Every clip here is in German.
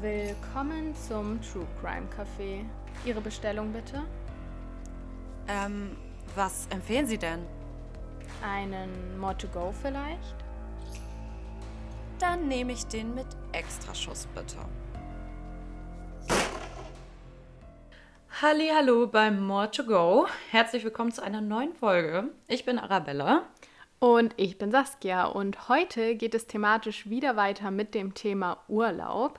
Willkommen zum True Crime Café. Ihre Bestellung bitte? Ähm, was empfehlen Sie denn? Einen More to Go vielleicht? Dann nehme ich den mit Extraschuss bitte. Hallo beim More to Go. Herzlich willkommen zu einer neuen Folge. Ich bin Arabella. Und ich bin Saskia und heute geht es thematisch wieder weiter mit dem Thema Urlaub.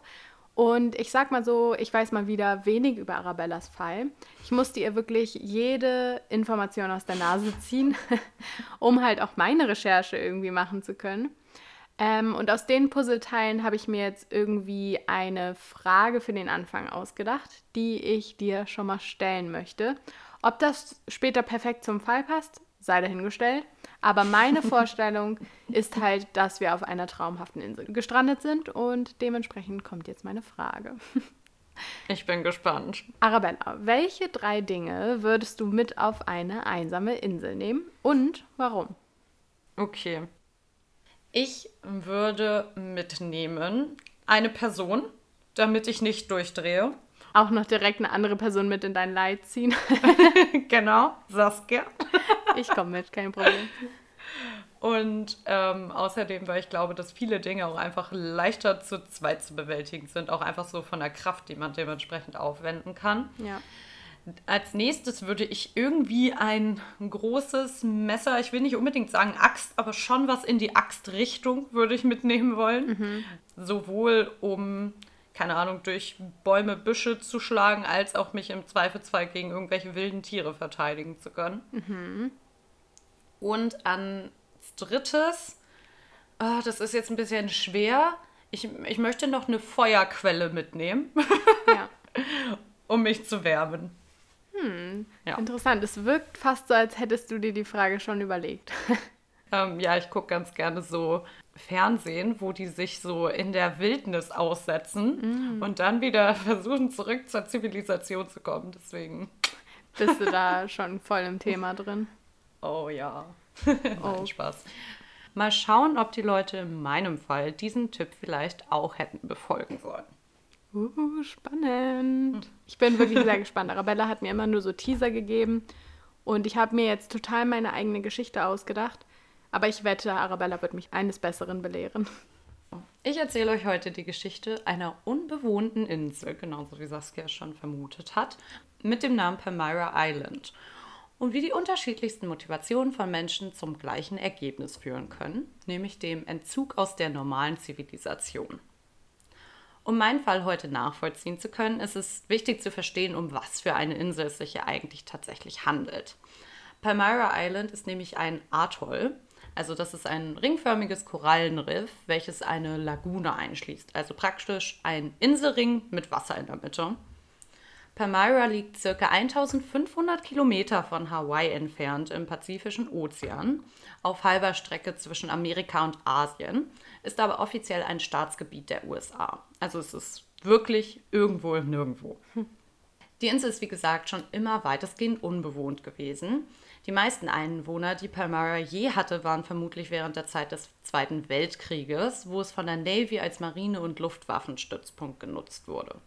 Und ich sag mal so, ich weiß mal wieder wenig über Arabellas Fall. Ich musste ihr wirklich jede Information aus der Nase ziehen, um halt auch meine Recherche irgendwie machen zu können. Ähm, und aus den Puzzleteilen habe ich mir jetzt irgendwie eine Frage für den Anfang ausgedacht, die ich dir schon mal stellen möchte. Ob das später perfekt zum Fall passt, sei dahingestellt. Aber meine Vorstellung ist halt, dass wir auf einer traumhaften Insel gestrandet sind und dementsprechend kommt jetzt meine Frage. Ich bin gespannt. Arabella, welche drei Dinge würdest du mit auf eine einsame Insel nehmen und warum? Okay. Ich würde mitnehmen eine Person, damit ich nicht durchdrehe. Auch noch direkt eine andere Person mit in dein Leid ziehen. genau, Saskia. Ich komme mit, kein Problem. Und ähm, außerdem, weil ich glaube, dass viele Dinge auch einfach leichter zu zweit zu bewältigen sind, auch einfach so von der Kraft, die man dementsprechend aufwenden kann. Ja. Als nächstes würde ich irgendwie ein großes Messer, ich will nicht unbedingt sagen Axt, aber schon was in die Axtrichtung würde ich mitnehmen wollen. Mhm. Sowohl um, keine Ahnung, durch Bäume, Büsche zu schlagen, als auch mich im Zweifelsfall gegen irgendwelche wilden Tiere verteidigen zu können. Mhm. Und als drittes, ah, das ist jetzt ein bisschen schwer, ich, ich möchte noch eine Feuerquelle mitnehmen, Ja. um mich zu wärmen. Hm. Ja. Interessant. Es wirkt fast so, als hättest du dir die Frage schon überlegt. Ähm, ja, ich gucke ganz gerne so Fernsehen, wo die sich so in der Wildnis aussetzen und dann wieder versuchen, zurück zur Zivilisation zu kommen. Deswegen, Bist du da schon voll im Thema drin? Oh ja. Oh. Nein, Spaß. Mal schauen, ob die Leute in meinem Fall diesen Tipp vielleicht auch hätten befolgen sollen. Uh, spannend. Ich bin wirklich sehr gespannt. Arabella hat mir immer nur so Teaser gegeben und ich habe mir jetzt total meine eigene Geschichte ausgedacht. Aber ich wette, Arabella wird mich eines Besseren belehren. Ich erzähle euch heute die Geschichte einer unbewohnten Insel, genauso wie Saskia schon vermutet hat, mit dem Namen Palmyra Island. Und wie die unterschiedlichsten Motivationen von Menschen zum gleichen Ergebnis führen können, nämlich dem Entzug aus der normalen Zivilisation. Um meinen Fall heute nachvollziehen zu können, ist es wichtig zu verstehen, um was für eine Insel es sich hier eigentlich tatsächlich handelt. Palmyra Island ist nämlich ein Atoll, also das ist ein ringförmiges Korallenriff, welches eine Lagune einschließt, also praktisch ein Inselring mit Wasser in der Mitte. Palmyra liegt circa 1500 Kilometer von Hawaii entfernt im Pazifischen Ozean, auf halber Strecke zwischen Amerika und Asien, ist aber offiziell ein Staatsgebiet der USA. Also es ist wirklich irgendwo im Nirgendwo. Die Insel ist wie gesagt schon immer weitestgehend unbewohnt gewesen. Die meisten Einwohner, die Palmyra je hatte, waren vermutlich während der Zeit des Zweiten Weltkrieges, wo es von der Navy als Marine- und Luftwaffenstützpunkt genutzt wurde.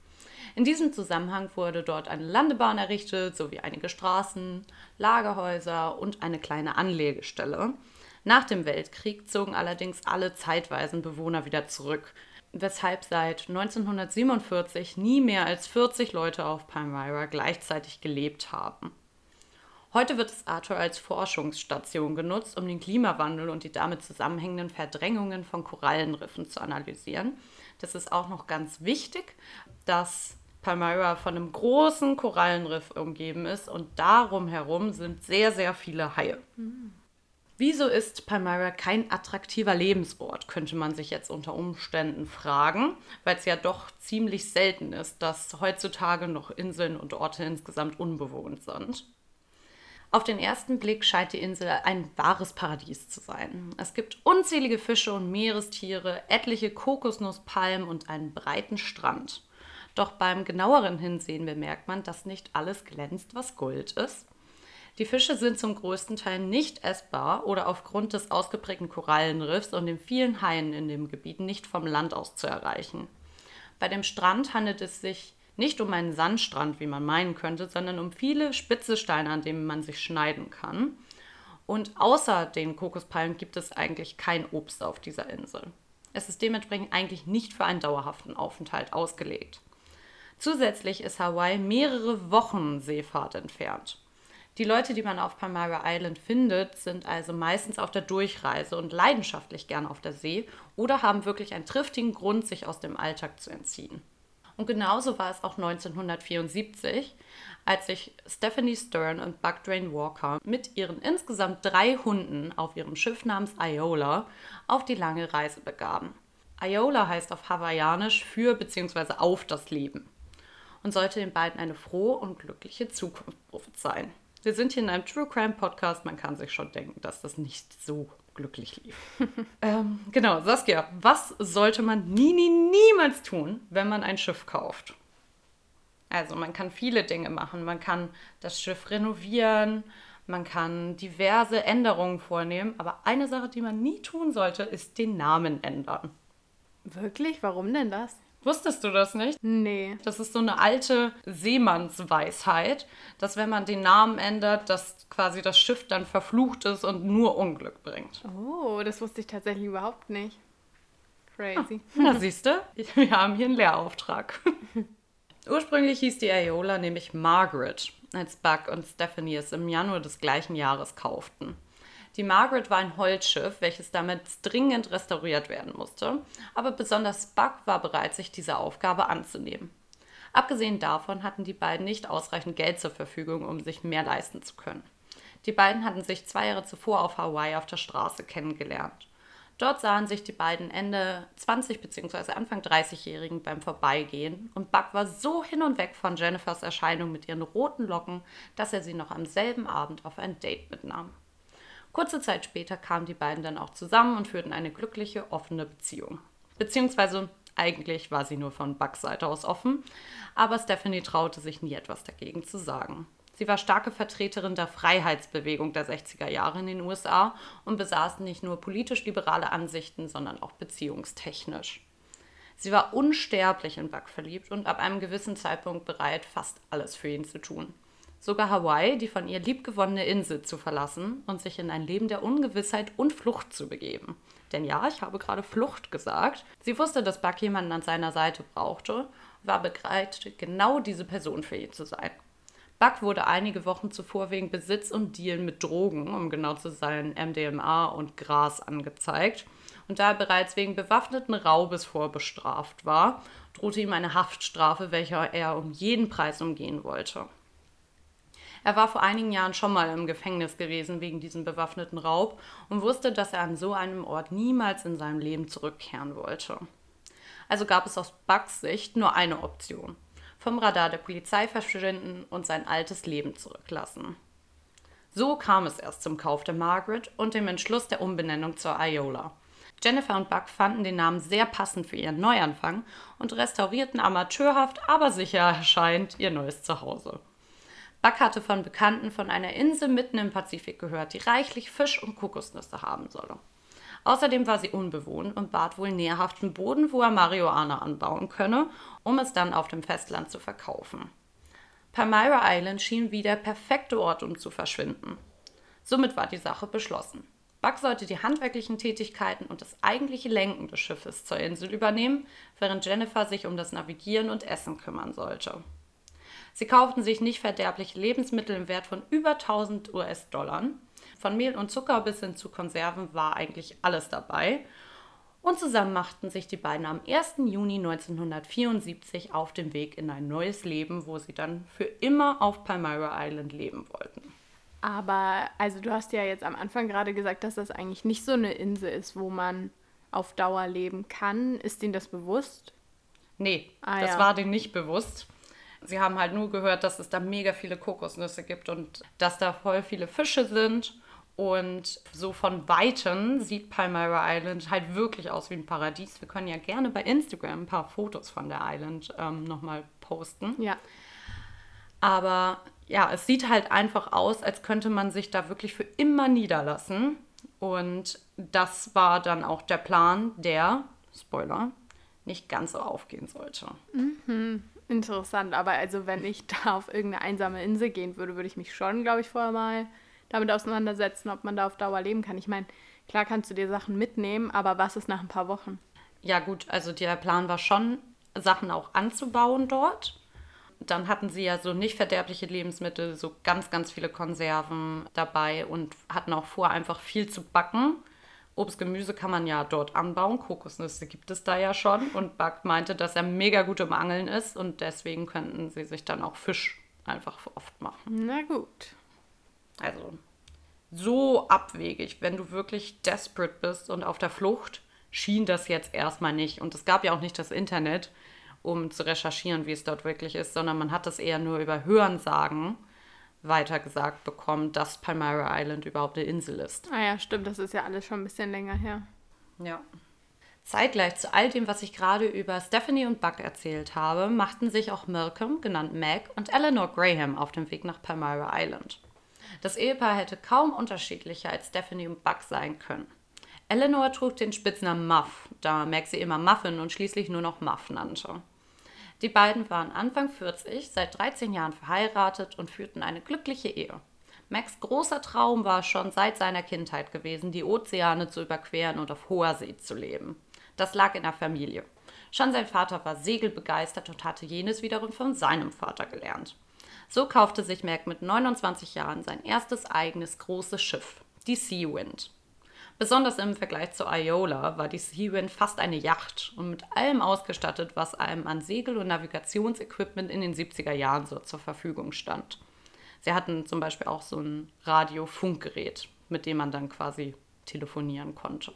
In diesem Zusammenhang wurde dort eine Landebahn errichtet, sowie einige Straßen, Lagerhäuser und eine kleine Anlegestelle. Nach dem Weltkrieg zogen allerdings alle zeitweisen Bewohner wieder zurück, weshalb seit 1947 nie mehr als 40 Leute auf Palmyra gleichzeitig gelebt haben. Heute wird das Atoll als Forschungsstation genutzt, um den Klimawandel und die damit zusammenhängenden Verdrängungen von Korallenriffen zu analysieren. Das ist auch noch ganz wichtig, dass Palmyra von einem großen Korallenriff umgeben ist und darum herum sind sehr, sehr viele Haie. Wieso ist Palmyra kein attraktiver Lebensort, könnte man sich jetzt unter Umständen fragen, weil es ja doch ziemlich selten ist, dass heutzutage noch Inseln und Orte insgesamt unbewohnt sind. Auf den ersten Blick scheint die Insel ein wahres Paradies zu sein. Es gibt unzählige Fische und Meerestiere, etliche Kokosnusspalmen und einen breiten Strand. Doch beim genaueren Hinsehen bemerkt man, dass nicht alles glänzt, was Gold ist. Die Fische sind zum größten Teil nicht essbar oder aufgrund des ausgeprägten Korallenriffs und den vielen Haien in dem Gebiet nicht vom Land aus zu erreichen. Bei dem Strand handelt es sich nicht um einen Sandstrand, wie man meinen könnte, sondern um viele spitze Steine, an denen man sich schneiden kann. Und außer den Kokospalmen gibt es eigentlich kein Obst auf dieser Insel. Es ist dementsprechend eigentlich nicht für einen dauerhaften Aufenthalt ausgelegt. Zusätzlich ist Hawaii mehrere Wochen Seefahrt entfernt. Die Leute, die man auf Palmyra Island findet, sind also meistens auf der Durchreise und leidenschaftlich gern auf der See oder haben wirklich einen triftigen Grund, sich aus dem Alltag zu entziehen. Und genauso war es auch 1974, als sich Stephanie Stern und Buck Drain Walker mit ihren insgesamt drei Hunden auf ihrem Schiff namens Iola auf die lange Reise begaben. Iola heißt auf Hawaiianisch für bzw. auf das Leben und sollte den beiden eine frohe und glückliche Zukunft prophezeien. Wir sind hier in einem True Crime Podcast, man kann sich schon denken, dass das nicht so glücklich lief. ähm, genau, Saskia, was sollte man nie, nie, niemals tun, wenn man ein Schiff kauft? Also man kann viele Dinge machen. Man kann das Schiff renovieren, man kann diverse Änderungen vornehmen, aber eine Sache, die man nie tun sollte, ist den Namen ändern. Wirklich? Warum denn das? Wusstest du das nicht? Nee. Das ist so eine alte Seemannsweisheit, dass wenn man den Namen ändert, dass quasi das Schiff dann verflucht ist und nur Unglück bringt. Oh, das wusste ich tatsächlich überhaupt nicht. Crazy. Ah, na, siehst du, wir haben hier einen Lehrauftrag. Ursprünglich hieß die Aeola nämlich Margaret, als Buck und Stephanie es im Januar des gleichen Jahres kauften. Die Margaret war ein Holzschiff, welches damit dringend restauriert werden musste, aber besonders Buck war bereit, sich dieser Aufgabe anzunehmen. Abgesehen davon hatten die beiden nicht ausreichend Geld zur Verfügung, um sich mehr leisten zu können. Die beiden hatten sich zwei Jahre zuvor auf Hawaii auf der Straße kennengelernt. Dort sahen sich die beiden Ende 20 bzw. Anfang 30-Jährigen beim Vorbeigehen und Buck war so hin und weg von Jennifers Erscheinung mit ihren roten Locken, dass er sie noch am selben Abend auf ein Date mitnahm. Kurze Zeit später kamen die beiden dann auch zusammen und führten eine glückliche, offene Beziehung. Beziehungsweise eigentlich war sie nur von Bucks Seite aus offen, aber Stephanie traute sich nie etwas dagegen zu sagen. Sie war starke Vertreterin der Freiheitsbewegung der 60er Jahre in den USA und besaß nicht nur politisch liberale Ansichten, sondern auch beziehungstechnisch. Sie war unsterblich in Buck verliebt und ab einem gewissen Zeitpunkt bereit, fast alles für ihn zu tun sogar Hawaii, die von ihr liebgewonnene Insel zu verlassen und sich in ein Leben der Ungewissheit und Flucht zu begeben. Denn ja, ich habe gerade Flucht gesagt. Sie wusste, dass Buck jemanden an seiner Seite brauchte, war bereit, genau diese Person für ihn zu sein. Buck wurde einige Wochen zuvor wegen Besitz und Deal mit Drogen, um genau zu sein, MDMA und Gras angezeigt. Und da er bereits wegen bewaffneten Raubes vorbestraft war, drohte ihm eine Haftstrafe, welche er um jeden Preis umgehen wollte. Er war vor einigen Jahren schon mal im Gefängnis gewesen wegen diesem bewaffneten Raub und wusste, dass er an so einem Ort niemals in seinem Leben zurückkehren wollte. Also gab es aus Bucks Sicht nur eine Option. Vom Radar der Polizei verschwinden und sein altes Leben zurücklassen. So kam es erst zum Kauf der Margaret und dem Entschluss der Umbenennung zur Iola. Jennifer und Buck fanden den Namen sehr passend für ihren Neuanfang und restaurierten amateurhaft, aber sicher erscheint ihr neues Zuhause. Buck hatte von Bekannten von einer Insel mitten im Pazifik gehört, die reichlich Fisch und Kokosnüsse haben solle. Außerdem war sie unbewohnt und bat wohl nährhaften Boden, wo er Marihuana anbauen könne, um es dann auf dem Festland zu verkaufen. Palmyra Island schien wie der perfekte Ort, um zu verschwinden. Somit war die Sache beschlossen. Buck sollte die handwerklichen Tätigkeiten und das eigentliche Lenken des Schiffes zur Insel übernehmen, während Jennifer sich um das Navigieren und Essen kümmern sollte. Sie kauften sich nicht verderbliche Lebensmittel im Wert von über 1000 US-Dollar. Von Mehl und Zucker bis hin zu Konserven war eigentlich alles dabei. Und zusammen machten sich die beiden am 1. Juni 1974 auf den Weg in ein neues Leben, wo sie dann für immer auf Palmyra Island leben wollten. Aber, also du hast ja jetzt am Anfang gerade gesagt, dass das eigentlich nicht so eine Insel ist, wo man auf Dauer leben kann. Ist Ihnen das bewusst? Nee, ah, das ja. war denen nicht bewusst. Sie haben halt nur gehört, dass es da mega viele Kokosnüsse gibt und dass da voll viele Fische sind. Und so von Weitem sieht Palmyra Island halt wirklich aus wie ein Paradies. Wir können ja gerne bei Instagram ein paar Fotos von der Island ähm, nochmal posten. Ja. Aber ja, es sieht halt einfach aus, als könnte man sich da wirklich für immer niederlassen. Und das war dann auch der Plan der, Spoiler, nicht ganz so aufgehen sollte. Mhm. Interessant, aber also wenn ich da auf irgendeine einsame Insel gehen würde, würde ich mich schon, glaube ich, vorher mal damit auseinandersetzen, ob man da auf Dauer leben kann. Ich meine, klar kannst du dir Sachen mitnehmen, aber was ist nach ein paar Wochen? Ja gut, also der Plan war schon, Sachen auch anzubauen dort. Dann hatten sie ja so nicht verderbliche Lebensmittel, so ganz, ganz viele Konserven dabei und hatten auch vor, einfach viel zu backen. Obst, Gemüse kann man ja dort anbauen. Kokosnüsse gibt es da ja schon. Und Buck meinte, dass er mega gut im Angeln ist und deswegen könnten sie sich dann auch Fisch einfach oft machen. Na gut. Also so abwegig, wenn du wirklich desperate bist und auf der Flucht, schien das jetzt erstmal nicht. Und es gab ja auch nicht das Internet, um zu recherchieren, wie es dort wirklich ist, sondern man hat das eher nur über Hörensagen weitergesagt bekommen, dass Palmyra Island überhaupt eine Insel ist. Ah ja, stimmt, das ist ja alles schon ein bisschen länger her. Ja. Zeitgleich zu all dem, was ich gerade über Stephanie und Buck erzählt habe, machten sich auch Malcolm, genannt Meg, und Eleanor Graham auf den Weg nach Palmyra Island. Das Ehepaar hätte kaum unterschiedlicher als Stephanie und Buck sein können. Eleanor trug den Spitznamen Muff, da Meg sie immer Muffin und schließlich nur noch Muff nannte. Die beiden waren Anfang 40, seit 13 Jahren verheiratet und führten eine glückliche Ehe. Max großer Traum war schon seit seiner Kindheit gewesen, die Ozeane zu überqueren und auf hoher See zu leben. Das lag in der Familie. Schon sein Vater war segelbegeistert und hatte jenes wiederum von seinem Vater gelernt. So kaufte sich Mac mit 29 Jahren sein erstes eigenes großes Schiff, die Sea Wind. Besonders im Vergleich zu Iola war die Sea-Wind fast eine Yacht und mit allem ausgestattet, was einem an Segel- und Navigationsequipment in den 70er Jahren so zur Verfügung stand. Sie hatten zum Beispiel auch so ein Radio-Funkgerät, mit dem man dann quasi telefonieren konnte.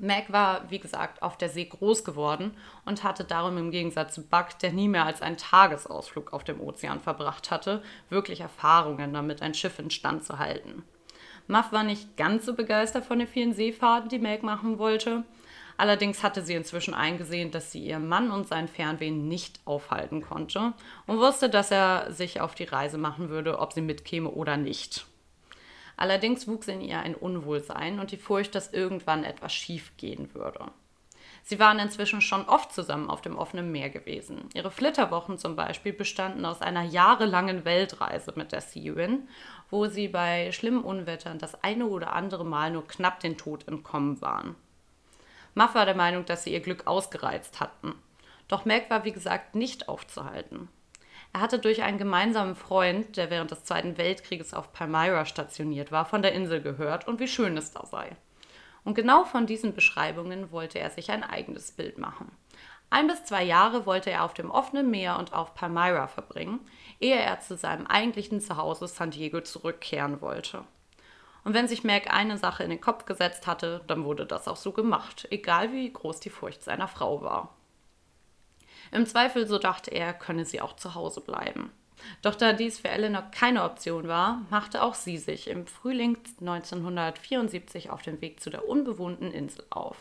Mac war, wie gesagt, auf der See groß geworden und hatte darum im Gegensatz zu Buck, der nie mehr als einen Tagesausflug auf dem Ozean verbracht hatte, wirklich Erfahrungen damit, ein Schiff instand zu halten. Muff war nicht ganz so begeistert von den vielen Seefahrten, die Meg machen wollte. Allerdings hatte sie inzwischen eingesehen, dass sie ihren Mann und sein Fernweh nicht aufhalten konnte und wusste, dass er sich auf die Reise machen würde, ob sie mitkäme oder nicht. Allerdings wuchs in ihr ein Unwohlsein und die Furcht, dass irgendwann etwas schief gehen würde. Sie waren inzwischen schon oft zusammen auf dem offenen Meer gewesen. Ihre Flitterwochen zum Beispiel bestanden aus einer jahrelangen Weltreise mit der Sea-Win, wo sie bei schlimmen Unwettern das eine oder andere Mal nur knapp den Tod entkommen waren. Muff war der Meinung, dass sie ihr Glück ausgereizt hatten. Doch Meg war wie gesagt nicht aufzuhalten. Er hatte durch einen gemeinsamen Freund, der während des Zweiten Weltkrieges auf Palmyra stationiert war, von der Insel gehört und wie schön es da sei. Und genau von diesen Beschreibungen wollte er sich ein eigenes Bild machen. Ein bis zwei Jahre wollte er auf dem offenen Meer und auf Palmyra verbringen, ehe er zu seinem eigentlichen Zuhause San Diego zurückkehren wollte. Und wenn sich Mac eine Sache in den Kopf gesetzt hatte, dann wurde das auch so gemacht, egal wie groß die Furcht seiner Frau war. Im Zweifel, so dachte er, könne sie auch zu Hause bleiben. Doch da dies für Eleanor keine Option war, machte auch sie sich im Frühling 1974 auf den Weg zu der unbewohnten Insel auf.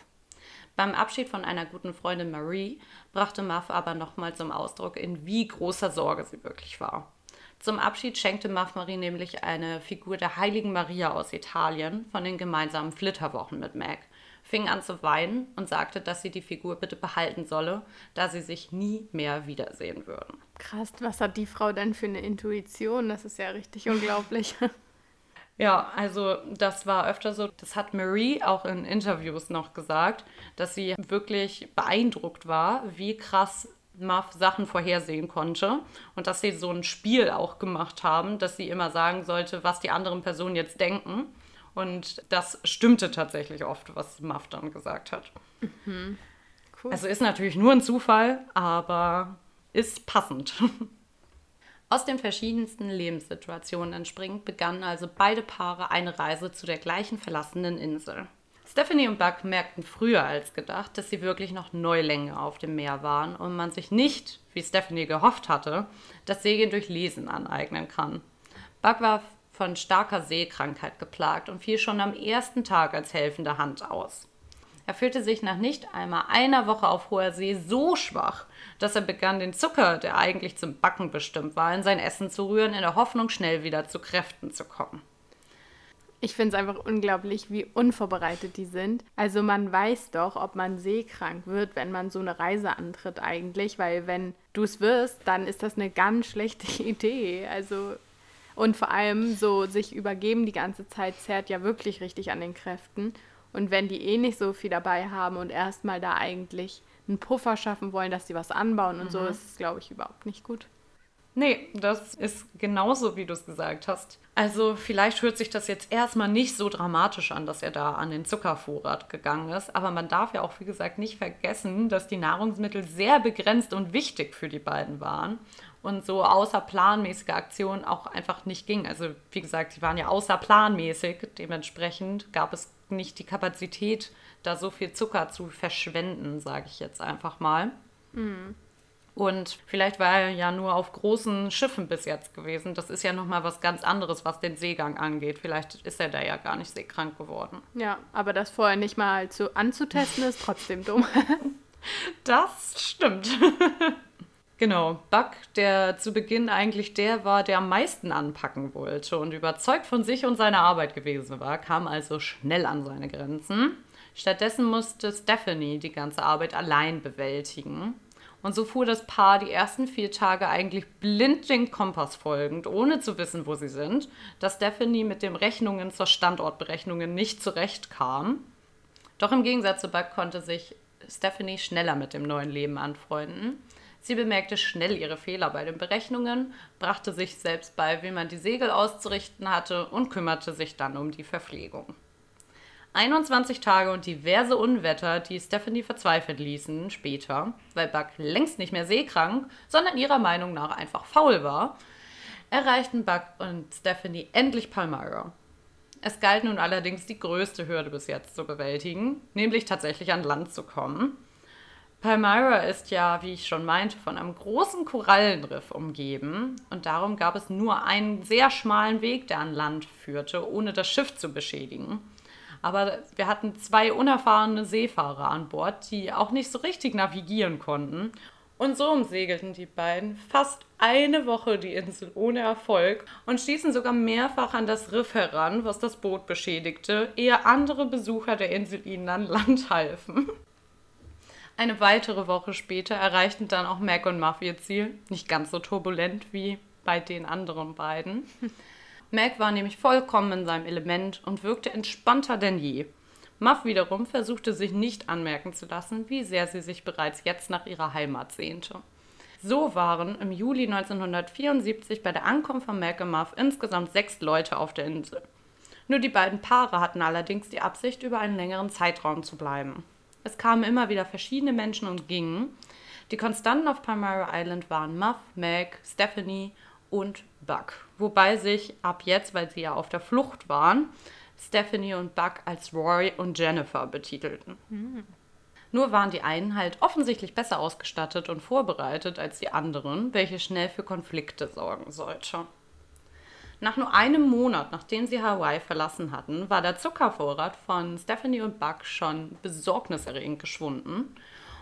Beim Abschied von einer guten Freundin Marie brachte Muff aber nochmal zum Ausdruck, in wie großer Sorge sie wirklich war. Zum Abschied schenkte Muff Marie nämlich eine Figur der heiligen Maria aus Italien von den gemeinsamen Flitterwochen mit Meg fing an zu weinen und sagte, dass sie die Figur bitte behalten solle, da sie sich nie mehr wiedersehen würden. Krass, was hat die Frau denn für eine Intuition? Das ist ja richtig unglaublich. Ja, also das war öfter so. Das hat Marie auch in Interviews noch gesagt, dass sie wirklich beeindruckt war, wie krass Muff Sachen vorhersehen konnte und dass sie so ein Spiel auch gemacht haben, dass sie immer sagen sollte, was die anderen Personen jetzt denken. Und das stimmte tatsächlich oft, was Muff dann gesagt hat. Mhm. Cool. Also ist natürlich nur ein Zufall, aber ist passend. Aus den verschiedensten Lebenssituationen entspringend begannen also beide Paare eine Reise zu der gleichen verlassenen Insel. Stephanie und Buck merkten früher als gedacht, dass sie wirklich noch Neulänge auf dem Meer waren und man sich nicht, wie Stephanie gehofft hatte, das Segeln durch Lesen aneignen kann. Buck war von starker Seekrankheit geplagt und fiel schon am ersten Tag als helfende Hand aus. Er fühlte sich nach nicht einmal einer Woche auf hoher See so schwach, dass er begann, den Zucker, der eigentlich zum Backen bestimmt war, in sein Essen zu rühren, in der Hoffnung, schnell wieder zu Kräften zu kommen. Ich finde es einfach unglaublich, wie unvorbereitet die sind. Also man weiß doch, ob man seekrank wird, wenn man so eine Reise antritt eigentlich, weil wenn du es wirst, dann ist das eine ganz schlechte Idee. Also und vor allem so sich übergeben die ganze Zeit zerrt ja wirklich richtig an den Kräften. Und wenn die eh nicht so viel dabei haben und erstmal da eigentlich einen Puffer schaffen wollen, dass sie was anbauen und mhm. so, ist es, glaube ich, überhaupt nicht gut. Nee, das ist genauso, wie du es gesagt hast. Also vielleicht hört sich das jetzt erstmal nicht so dramatisch an, dass er da an den Zuckervorrat gegangen ist, aber man darf ja auch, wie gesagt, nicht vergessen, dass die Nahrungsmittel sehr begrenzt und wichtig für die beiden waren und so außerplanmäßige Aktionen auch einfach nicht ging. Also wie gesagt, sie waren ja außerplanmäßig, dementsprechend gab es nicht die Kapazität, da so viel Zucker zu verschwenden, sage ich jetzt einfach mal. Mhm. Und vielleicht war er ja nur auf großen Schiffen bis jetzt gewesen. Das ist ja nochmal was ganz anderes, was den Seegang angeht. Vielleicht ist er da ja gar nicht seekrank geworden. Ja, aber das vorher nicht mal zu, anzutesten ist trotzdem dumm. das stimmt. Genau, Buck, der zu Beginn eigentlich der war, der am meisten anpacken wollte und überzeugt von sich und seiner Arbeit gewesen war, kam also schnell an seine Grenzen. Stattdessen musste Stephanie die ganze Arbeit allein bewältigen. Und so fuhr das Paar die ersten vier Tage eigentlich blind den Kompass folgend, ohne zu wissen, wo sie sind, dass Stephanie mit den Rechnungen zur Standortberechnungen nicht zurechtkam. Doch im Gegensatz zu Buck konnte sich Stephanie schneller mit dem neuen Leben anfreunden. Sie bemerkte schnell ihre Fehler bei den Berechnungen, brachte sich selbst bei, wie man die Segel auszurichten hatte und kümmerte sich dann um die Verpflegung. 21 Tage und diverse Unwetter, die Stephanie verzweifeln ließen, später, weil Buck längst nicht mehr seekrank, sondern ihrer Meinung nach einfach faul war, erreichten Buck und Stephanie endlich Palmyra. Es galt nun allerdings die größte Hürde bis jetzt zu bewältigen, nämlich tatsächlich an Land zu kommen. Palmyra ist ja, wie ich schon meinte, von einem großen Korallenriff umgeben und darum gab es nur einen sehr schmalen Weg, der an Land führte, ohne das Schiff zu beschädigen. Aber wir hatten zwei unerfahrene Seefahrer an Bord, die auch nicht so richtig navigieren konnten. Und so umsegelten die beiden fast eine Woche die Insel ohne Erfolg und stießen sogar mehrfach an das Riff heran, was das Boot beschädigte, ehe andere Besucher der Insel ihnen an Land halfen. Eine weitere Woche später erreichten dann auch Mac und Muff ihr Ziel. Nicht ganz so turbulent wie bei den anderen beiden. Mac war nämlich vollkommen in seinem Element und wirkte entspannter denn je. Muff wiederum versuchte sich nicht anmerken zu lassen, wie sehr sie sich bereits jetzt nach ihrer Heimat sehnte. So waren im Juli 1974 bei der Ankunft von Mac und Muff insgesamt sechs Leute auf der Insel. Nur die beiden Paare hatten allerdings die Absicht, über einen längeren Zeitraum zu bleiben. Es kamen immer wieder verschiedene Menschen und gingen. Die Konstanten auf Palmyra Island waren Muff, Meg, Stephanie und Buck. Wobei sich ab jetzt, weil sie ja auf der Flucht waren, Stephanie und Buck als Roy und Jennifer betitelten. Mhm. Nur waren die einen halt offensichtlich besser ausgestattet und vorbereitet als die anderen, welche schnell für Konflikte sorgen sollte. Nach nur einem Monat, nachdem sie Hawaii verlassen hatten, war der Zuckervorrat von Stephanie und Buck schon besorgniserregend geschwunden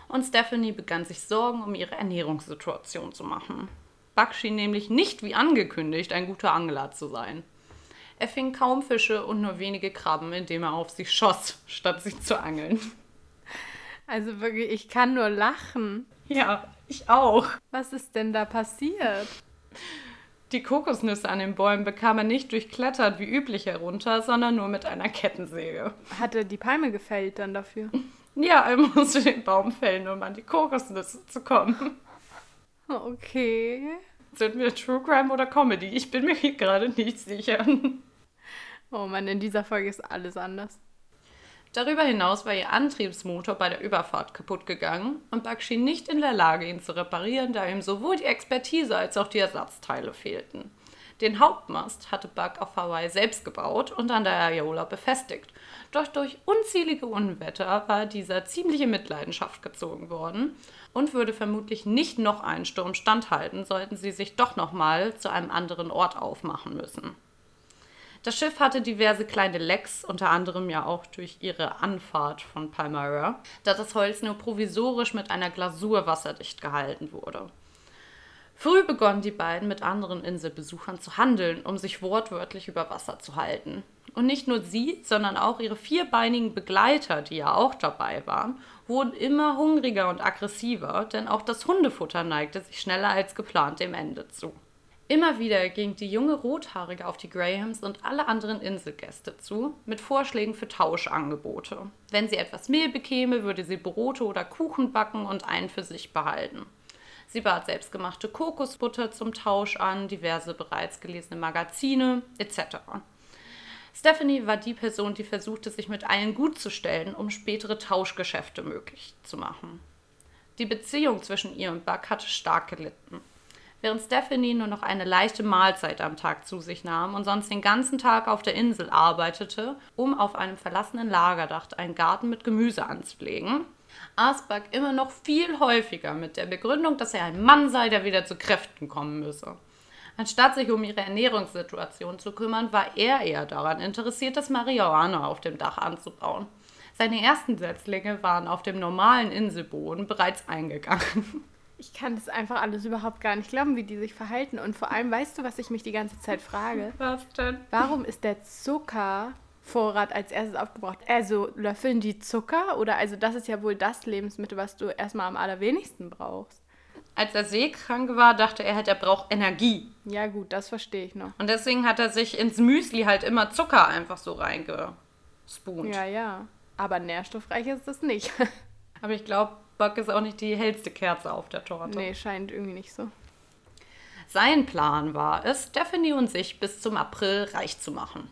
und Stephanie begann sich Sorgen um ihre Ernährungssituation zu machen. Buck schien nämlich nicht wie angekündigt ein guter Angler zu sein. Er fing kaum Fische und nur wenige Krabben, indem er auf sie schoss, statt sie zu angeln. Also wirklich, ich kann nur lachen. Ja, ich auch. Was ist denn da passiert? Die Kokosnüsse an den Bäumen bekam er nicht durchklettert wie üblich herunter, sondern nur mit einer Kettensäge. Hat er die Palme gefällt dann dafür? Ja, er musste den Baum fällen, um an die Kokosnüsse zu kommen. Okay. Sind wir True Crime oder Comedy? Ich bin mir gerade nicht sicher. Oh Mann, in dieser Folge ist alles anders. Darüber hinaus war ihr Antriebsmotor bei der Überfahrt kaputt gegangen und Buck schien nicht in der Lage, ihn zu reparieren, da ihm sowohl die Expertise als auch die Ersatzteile fehlten. Den Hauptmast hatte Buck auf Hawaii selbst gebaut und an der Areola befestigt. Doch durch unzählige Unwetter war dieser ziemlich in Mitleidenschaft gezogen worden und würde vermutlich nicht noch einen Sturm standhalten, sollten sie sich doch nochmal zu einem anderen Ort aufmachen müssen. Das Schiff hatte diverse kleine Lecks, unter anderem ja auch durch ihre Anfahrt von Palmyra, da das Holz nur provisorisch mit einer Glasur wasserdicht gehalten wurde. Früh begonnen die beiden mit anderen Inselbesuchern zu handeln, um sich wortwörtlich über Wasser zu halten. Und nicht nur sie, sondern auch ihre vierbeinigen Begleiter, die ja auch dabei waren, wurden immer hungriger und aggressiver, denn auch das Hundefutter neigte sich schneller als geplant dem Ende zu. Immer wieder ging die junge Rothaarige auf die Grahams und alle anderen Inselgäste zu, mit Vorschlägen für Tauschangebote. Wenn sie etwas Mehl bekäme, würde sie Brote oder Kuchen backen und einen für sich behalten. Sie bat selbstgemachte Kokosbutter zum Tausch an, diverse bereits gelesene Magazine etc. Stephanie war die Person, die versuchte, sich mit allen gut zu stellen, um spätere Tauschgeschäfte möglich zu machen. Die Beziehung zwischen ihr und Buck hatte stark gelitten. Während Stephanie nur noch eine leichte Mahlzeit am Tag zu sich nahm und sonst den ganzen Tag auf der Insel arbeitete, um auf einem verlassenen Lagerdach einen Garten mit Gemüse anzulegen, Asbach immer noch viel häufiger mit der Begründung, dass er ein Mann sei, der wieder zu Kräften kommen müsse. Anstatt sich um ihre Ernährungssituation zu kümmern, war er eher daran interessiert, das Marihuana auf dem Dach anzubauen. Seine ersten Setzlinge waren auf dem normalen Inselboden bereits eingegangen. Ich kann das einfach alles überhaupt gar nicht glauben, wie die sich verhalten. Und vor allem, weißt du, was ich mich die ganze Zeit frage? Was denn? Warum ist der Zucker Vorrat als erstes aufgebraucht. Also löffeln die Zucker oder also das ist ja wohl das Lebensmittel, was du erstmal am allerwenigsten brauchst. Als er seekrank war, dachte er halt, er braucht Energie. Ja gut, das verstehe ich noch. Und deswegen hat er sich ins Müsli halt immer Zucker einfach so reingespoont. Ja, ja. Aber nährstoffreich ist es nicht. Aber ich glaube, Buck ist auch nicht die hellste Kerze auf der Torte. Nee, scheint irgendwie nicht so. Sein Plan war es, Stephanie und sich bis zum April reich zu machen.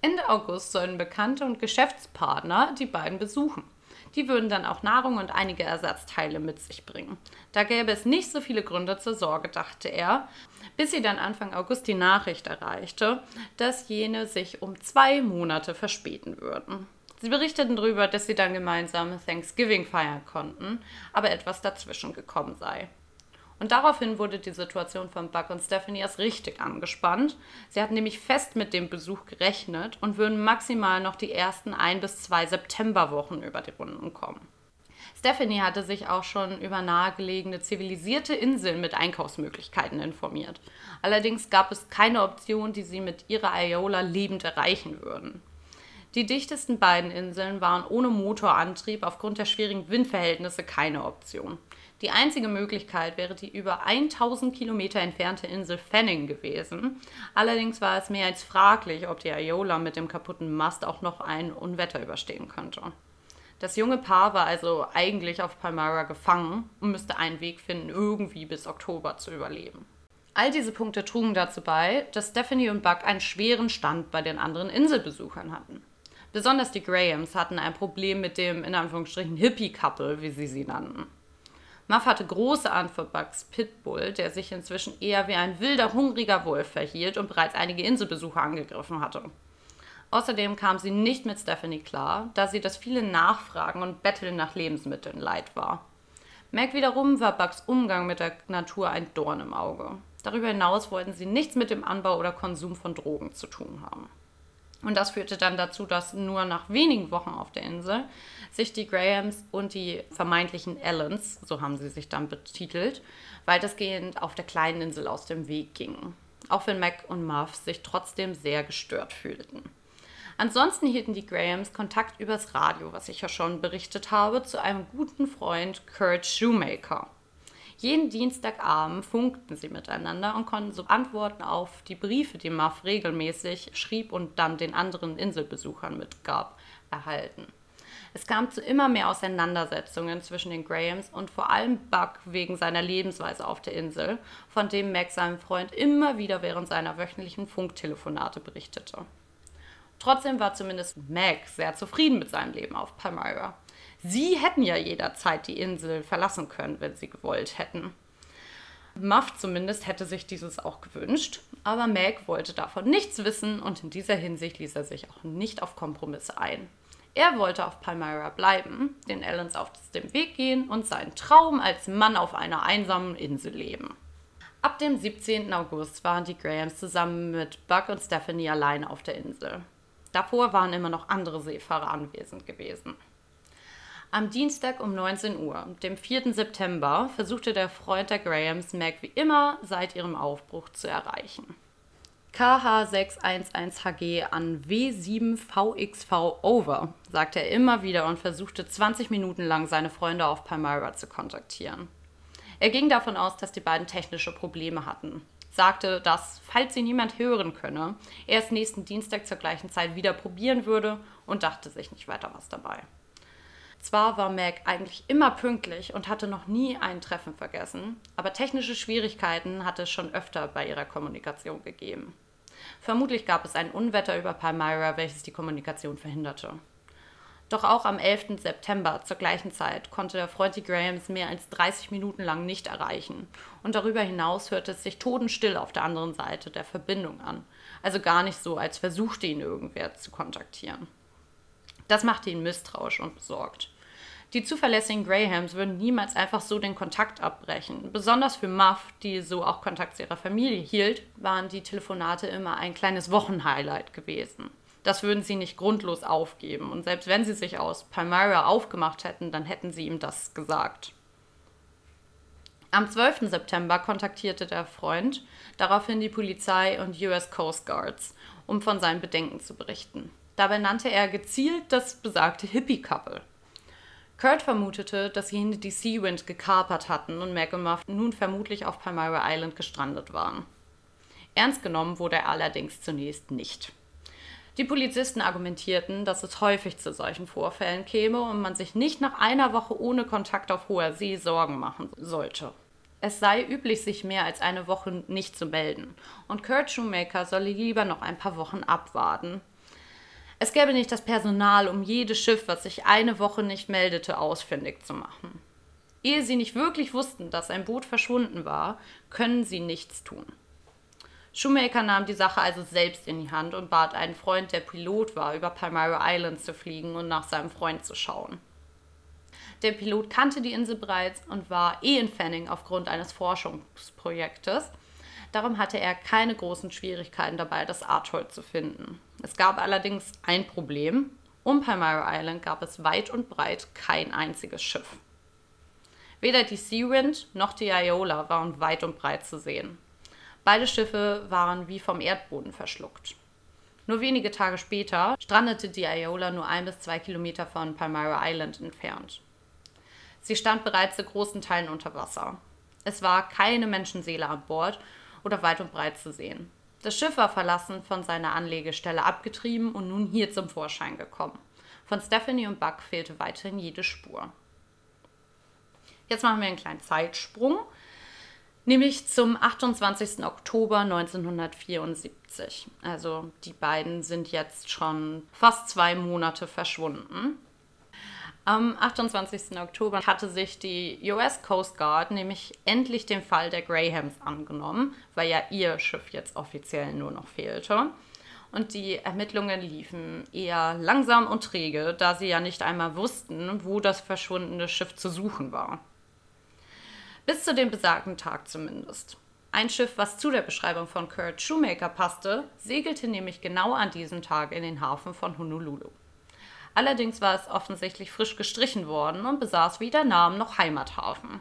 Ende August sollen Bekannte und Geschäftspartner die beiden besuchen. Die würden dann auch Nahrung und einige Ersatzteile mit sich bringen. Da gäbe es nicht so viele Gründe zur Sorge, dachte er, bis sie dann Anfang August die Nachricht erreichte, dass jene sich um zwei Monate verspäten würden. Sie berichteten darüber, dass sie dann gemeinsam Thanksgiving feiern konnten, aber etwas dazwischen gekommen sei. Und daraufhin wurde die Situation von Buck und Stephanie erst richtig angespannt. Sie hatten nämlich fest mit dem Besuch gerechnet und würden maximal noch die ersten ein bis zwei Septemberwochen über die Runden kommen. Stephanie hatte sich auch schon über nahegelegene zivilisierte Inseln mit Einkaufsmöglichkeiten informiert. Allerdings gab es keine Option, die sie mit ihrer Iola lebend erreichen würden. Die dichtesten beiden Inseln waren ohne Motorantrieb aufgrund der schwierigen Windverhältnisse keine Option. Die einzige Möglichkeit wäre die über 1000 Kilometer entfernte Insel Fanning gewesen. Allerdings war es mehr als fraglich, ob die Iola mit dem kaputten Mast auch noch ein Unwetter überstehen könnte. Das junge Paar war also eigentlich auf Palmyra gefangen und müsste einen Weg finden, irgendwie bis Oktober zu überleben. All diese Punkte trugen dazu bei, dass Stephanie und Buck einen schweren Stand bei den anderen Inselbesuchern hatten. Besonders die Grahams hatten ein Problem mit dem in Anführungsstrichen Hippie-Couple, wie sie sie nannten. Muff hatte große Angst vor Bugs Pitbull, der sich inzwischen eher wie ein wilder, hungriger Wolf verhielt und bereits einige Inselbesucher angegriffen hatte. Außerdem kam sie nicht mit Stephanie klar, da sie das viele Nachfragen und Betteln nach Lebensmitteln leid war. Mac wiederum war Bugs Umgang mit der Natur ein Dorn im Auge. Darüber hinaus wollten sie nichts mit dem Anbau oder Konsum von Drogen zu tun haben. Und das führte dann dazu, dass nur nach wenigen Wochen auf der Insel sich die Grahams und die vermeintlichen Allens, so haben sie sich dann betitelt, weitestgehend auf der kleinen Insel aus dem Weg gingen. Auch wenn Mac und Muff sich trotzdem sehr gestört fühlten. Ansonsten hielten die Grahams Kontakt übers Radio, was ich ja schon berichtet habe, zu einem guten Freund Kurt Shoemaker. Jeden Dienstagabend funkten sie miteinander und konnten so Antworten auf die Briefe, die Muff regelmäßig schrieb und dann den anderen Inselbesuchern mitgab, erhalten. Es kam zu immer mehr Auseinandersetzungen zwischen den Grahams und vor allem Buck wegen seiner Lebensweise auf der Insel, von dem Mac seinem Freund immer wieder während seiner wöchentlichen Funktelefonate berichtete. Trotzdem war zumindest Mac sehr zufrieden mit seinem Leben auf Palmyra. Sie hätten ja jederzeit die Insel verlassen können, wenn sie gewollt hätten. Muff zumindest hätte sich dieses auch gewünscht, aber Meg wollte davon nichts wissen und in dieser Hinsicht ließ er sich auch nicht auf Kompromisse ein. Er wollte auf Palmyra bleiben, den Allens auf dem Weg gehen und seinen Traum als Mann auf einer einsamen Insel leben. Ab dem 17. August waren die Grahams zusammen mit Buck und Stephanie allein auf der Insel. Davor waren immer noch andere Seefahrer anwesend gewesen. Am Dienstag um 19 Uhr, dem 4. September, versuchte der Freund der Grahams Mac wie immer seit ihrem Aufbruch zu erreichen. KH611HG an W7VXV over, sagte er immer wieder und versuchte 20 Minuten lang seine Freunde auf Palmyra zu kontaktieren. Er ging davon aus, dass die beiden technische Probleme hatten, sagte, dass, falls sie niemand hören könne, er es nächsten Dienstag zur gleichen Zeit wieder probieren würde und dachte sich nicht weiter was dabei. Zwar war Meg eigentlich immer pünktlich und hatte noch nie ein Treffen vergessen, aber technische Schwierigkeiten hatte es schon öfter bei ihrer Kommunikation gegeben. Vermutlich gab es ein Unwetter über Palmyra, welches die Kommunikation verhinderte. Doch auch am 11. September zur gleichen Zeit konnte der Freund die Grahams mehr als 30 Minuten lang nicht erreichen. Und darüber hinaus hörte es sich totenstill auf der anderen Seite der Verbindung an. Also gar nicht so, als versuchte ihn irgendwer zu kontaktieren. Das machte ihn misstrauisch und besorgt. Die zuverlässigen Grahams würden niemals einfach so den Kontakt abbrechen. Besonders für Muff, die so auch Kontakt zu ihrer Familie hielt, waren die Telefonate immer ein kleines Wochenhighlight gewesen. Das würden sie nicht grundlos aufgeben. Und selbst wenn sie sich aus Palmyra aufgemacht hätten, dann hätten sie ihm das gesagt. Am 12. September kontaktierte der Freund daraufhin die Polizei und US Coast Guards, um von seinen Bedenken zu berichten. Dabei nannte er gezielt das besagte Hippie-Couple. Kurt vermutete, dass jene die Seawind gekapert hatten und Mac und Muff nun vermutlich auf Palmyra Island gestrandet waren. Ernst genommen wurde er allerdings zunächst nicht. Die Polizisten argumentierten, dass es häufig zu solchen Vorfällen käme und man sich nicht nach einer Woche ohne Kontakt auf hoher See Sorgen machen sollte. Es sei üblich, sich mehr als eine Woche nicht zu melden, und Kurt Shoemaker solle lieber noch ein paar Wochen abwarten, es gäbe nicht das Personal, um jedes Schiff, was sich eine Woche nicht meldete, ausfindig zu machen. Ehe sie nicht wirklich wussten, dass ein Boot verschwunden war, können sie nichts tun. Shoemaker nahm die Sache also selbst in die Hand und bat einen Freund, der Pilot war, über Palmyra Island zu fliegen und nach seinem Freund zu schauen. Der Pilot kannte die Insel bereits und war eh in Fanning aufgrund eines Forschungsprojektes Darum hatte er keine großen Schwierigkeiten dabei, das Atoll zu finden. Es gab allerdings ein Problem. Um Palmyra Island gab es weit und breit kein einziges Schiff. Weder die Seawind noch die Iola waren weit und breit zu sehen. Beide Schiffe waren wie vom Erdboden verschluckt. Nur wenige Tage später strandete die Iola nur ein bis zwei Kilometer von Palmyra Island entfernt. Sie stand bereits zu großen Teilen unter Wasser. Es war keine Menschenseele an Bord oder weit und breit zu sehen. Das Schiff war verlassen, von seiner Anlegestelle abgetrieben und nun hier zum Vorschein gekommen. Von Stephanie und Buck fehlte weiterhin jede Spur. Jetzt machen wir einen kleinen Zeitsprung, nämlich zum 28. Oktober 1974. Also die beiden sind jetzt schon fast zwei Monate verschwunden. Am 28. Oktober hatte sich die US Coast Guard nämlich endlich dem Fall der Grahams angenommen, weil ja ihr Schiff jetzt offiziell nur noch fehlte. Und die Ermittlungen liefen eher langsam und träge, da sie ja nicht einmal wussten, wo das verschwundene Schiff zu suchen war. Bis zu dem besagten Tag zumindest. Ein Schiff, was zu der Beschreibung von Kurt Shoemaker passte, segelte nämlich genau an diesem Tag in den Hafen von Honolulu. Allerdings war es offensichtlich frisch gestrichen worden und besaß weder Namen noch Heimathafen.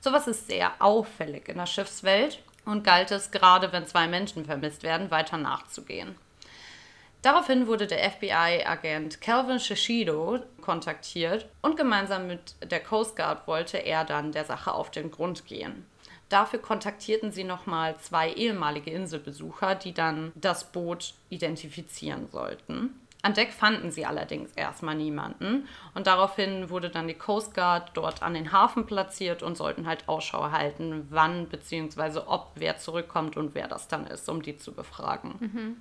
Sowas ist sehr auffällig in der Schiffswelt und galt es, gerade wenn zwei Menschen vermisst werden, weiter nachzugehen. Daraufhin wurde der FBI-Agent Calvin Shishido kontaktiert und gemeinsam mit der Coast Guard wollte er dann der Sache auf den Grund gehen. Dafür kontaktierten sie nochmal zwei ehemalige Inselbesucher, die dann das Boot identifizieren sollten. An Deck fanden sie allerdings erstmal niemanden und daraufhin wurde dann die Coast Guard dort an den Hafen platziert und sollten halt Ausschau halten, wann bzw. ob wer zurückkommt und wer das dann ist, um die zu befragen. Mhm.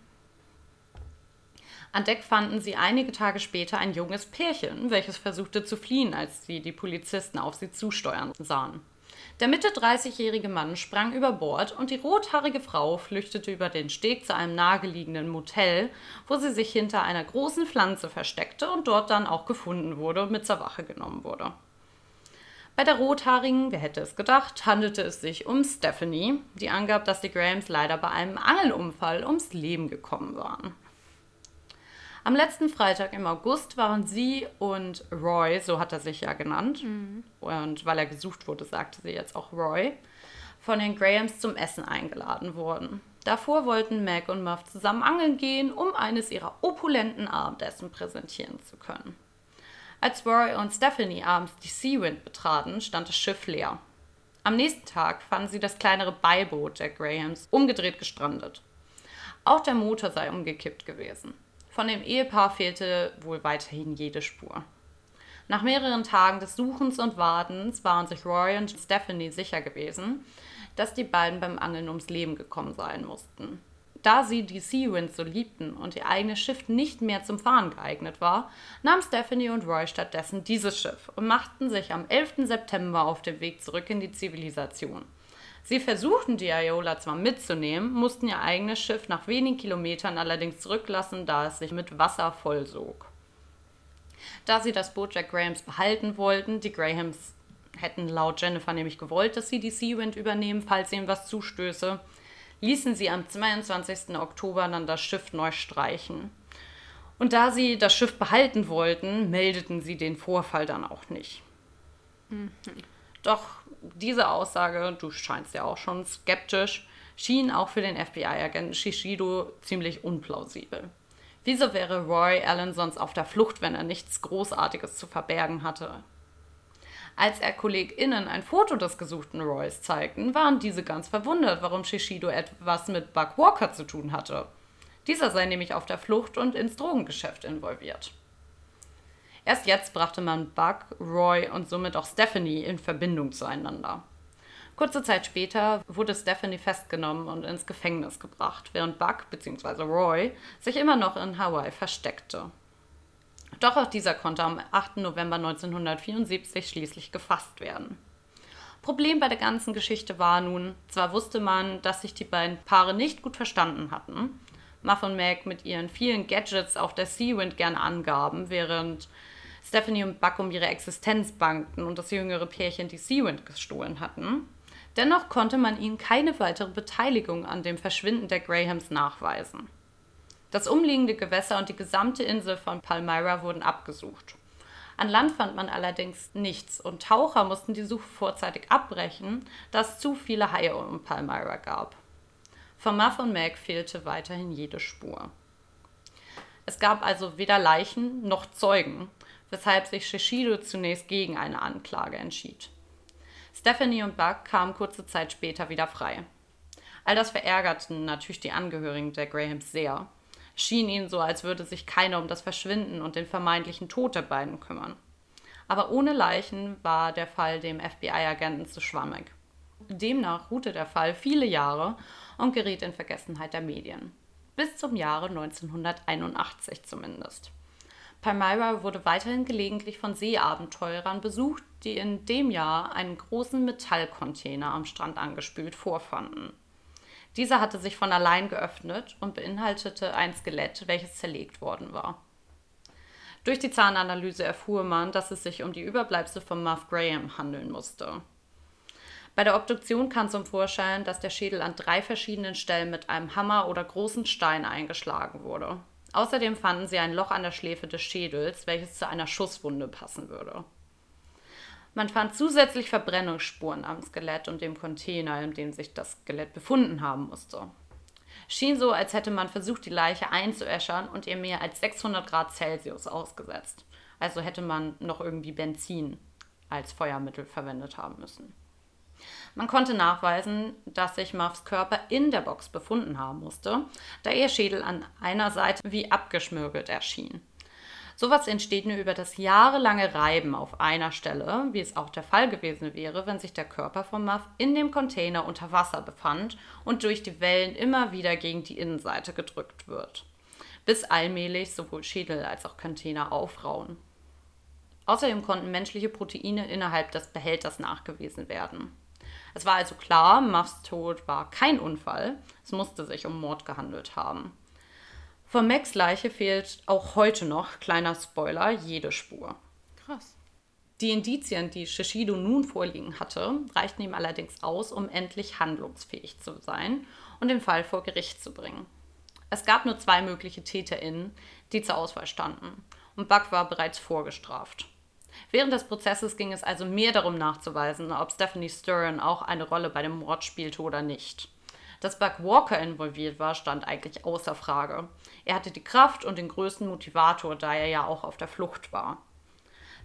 An Deck fanden sie einige Tage später ein junges Pärchen, welches versuchte zu fliehen, als sie die Polizisten auf sie zusteuern sahen. Der Mitte 30-jährige Mann sprang über Bord und die rothaarige Frau flüchtete über den Steg zu einem nahegelegenen Motel, wo sie sich hinter einer großen Pflanze versteckte und dort dann auch gefunden wurde und mit zur Wache genommen wurde. Bei der Rothaarigen, wer hätte es gedacht, handelte es sich um Stephanie, die angab, dass die Grahams leider bei einem Angelunfall ums Leben gekommen waren. Am letzten Freitag im August waren sie und Roy, so hat er sich ja genannt, mhm. und weil er gesucht wurde, sagte sie jetzt auch Roy, von den Grahams zum Essen eingeladen worden. Davor wollten Meg und Muff zusammen angeln gehen, um eines ihrer opulenten Abendessen präsentieren zu können. Als Roy und Stephanie abends die Seawind betraten, stand das Schiff leer. Am nächsten Tag fanden sie das kleinere Beiboot der Grahams umgedreht gestrandet. Auch der Motor sei umgekippt gewesen. Von dem Ehepaar fehlte wohl weiterhin jede Spur. Nach mehreren Tagen des Suchens und Wartens waren sich Roy und Stephanie sicher gewesen, dass die beiden beim Angeln ums Leben gekommen sein mussten. Da sie die Seawinds so liebten und ihr eigenes Schiff nicht mehr zum Fahren geeignet war, nahm Stephanie und Roy stattdessen dieses Schiff und machten sich am 11. September auf den Weg zurück in die Zivilisation. Sie versuchten die Iola zwar mitzunehmen, mussten ihr eigenes Schiff nach wenigen Kilometern allerdings zurücklassen, da es sich mit Wasser vollsog. Da sie das Boot Jack Grahams behalten wollten, die Grahams hätten laut Jennifer nämlich gewollt, dass sie die Seawind übernehmen, falls ihnen was zustöße, ließen sie am 22. Oktober dann das Schiff neu streichen. Und da sie das Schiff behalten wollten, meldeten sie den Vorfall dann auch nicht. Mhm. Doch diese Aussage, du scheinst ja auch schon skeptisch, schien auch für den FBI-Agenten Shishido ziemlich unplausibel. Wieso wäre Roy Allen sonst auf der Flucht, wenn er nichts Großartiges zu verbergen hatte? Als er KollegInnen ein Foto des gesuchten Roys zeigten, waren diese ganz verwundert, warum Shishido etwas mit Buck Walker zu tun hatte. Dieser sei nämlich auf der Flucht und ins Drogengeschäft involviert. Erst jetzt brachte man Buck, Roy und somit auch Stephanie in Verbindung zueinander. Kurze Zeit später wurde Stephanie festgenommen und ins Gefängnis gebracht, während Buck bzw. Roy sich immer noch in Hawaii versteckte. Doch auch dieser konnte am 8. November 1974 schließlich gefasst werden. Problem bei der ganzen Geschichte war nun, zwar wusste man, dass sich die beiden Paare nicht gut verstanden hatten, Muff und Meg mit ihren vielen Gadgets auf der Seawind gern angaben, während Stephanie und Buck um ihre Existenz bangten und das jüngere Pärchen die Seawind gestohlen hatten. Dennoch konnte man ihnen keine weitere Beteiligung an dem Verschwinden der Grahams nachweisen. Das umliegende Gewässer und die gesamte Insel von Palmyra wurden abgesucht. An Land fand man allerdings nichts und Taucher mussten die Suche vorzeitig abbrechen, da es zu viele Haie um Palmyra gab. Von Muff und Meg fehlte weiterhin jede Spur. Es gab also weder Leichen noch Zeugen, weshalb sich Shishido zunächst gegen eine Anklage entschied. Stephanie und Buck kamen kurze Zeit später wieder frei. All das verärgerten natürlich die Angehörigen der Grahams sehr schien ihnen so, als würde sich keiner um das Verschwinden und den vermeintlichen Tod der beiden kümmern. Aber ohne Leichen war der Fall dem FBI-Agenten zu schwammig. Demnach ruhte der Fall viele Jahre und geriet in Vergessenheit der Medien. Bis zum Jahre 1981 zumindest. Palmyra wurde weiterhin gelegentlich von Seeabenteurern besucht, die in dem Jahr einen großen Metallcontainer am Strand angespült vorfanden. Dieser hatte sich von allein geöffnet und beinhaltete ein Skelett, welches zerlegt worden war. Durch die Zahnanalyse erfuhr man, dass es sich um die Überbleibsel von Muff Graham handeln musste. Bei der Obduktion kam zum Vorschein, dass der Schädel an drei verschiedenen Stellen mit einem Hammer oder großen Stein eingeschlagen wurde. Außerdem fanden sie ein Loch an der Schläfe des Schädels, welches zu einer Schusswunde passen würde. Man fand zusätzlich Verbrennungsspuren am Skelett und dem Container, in dem sich das Skelett befunden haben musste. Schien so, als hätte man versucht, die Leiche einzuäschern und ihr mehr als 600 Grad Celsius ausgesetzt. Also hätte man noch irgendwie Benzin als Feuermittel verwendet haben müssen. Man konnte nachweisen, dass sich Muffs Körper in der Box befunden haben musste, da ihr Schädel an einer Seite wie abgeschmürgelt erschien. Sowas entsteht nur über das jahrelange Reiben auf einer Stelle, wie es auch der Fall gewesen wäre, wenn sich der Körper von Muff in dem Container unter Wasser befand und durch die Wellen immer wieder gegen die Innenseite gedrückt wird, bis allmählich sowohl Schädel als auch Container aufrauen. Außerdem konnten menschliche Proteine innerhalb des Behälters nachgewiesen werden. Es war also klar, Muffs Tod war kein Unfall, es musste sich um Mord gehandelt haben. Von Max Leiche fehlt auch heute noch, kleiner Spoiler, jede Spur. Krass. Die Indizien, die Shishido nun vorliegen hatte, reichten ihm allerdings aus, um endlich handlungsfähig zu sein und den Fall vor Gericht zu bringen. Es gab nur zwei mögliche TäterInnen, die zur Auswahl standen. Und Buck war bereits vorgestraft. Während des Prozesses ging es also mehr darum nachzuweisen, ob Stephanie Stern auch eine Rolle bei dem Mord spielte oder nicht. Dass Buck Walker involviert war, stand eigentlich außer Frage. Er hatte die Kraft und den größten Motivator, da er ja auch auf der Flucht war.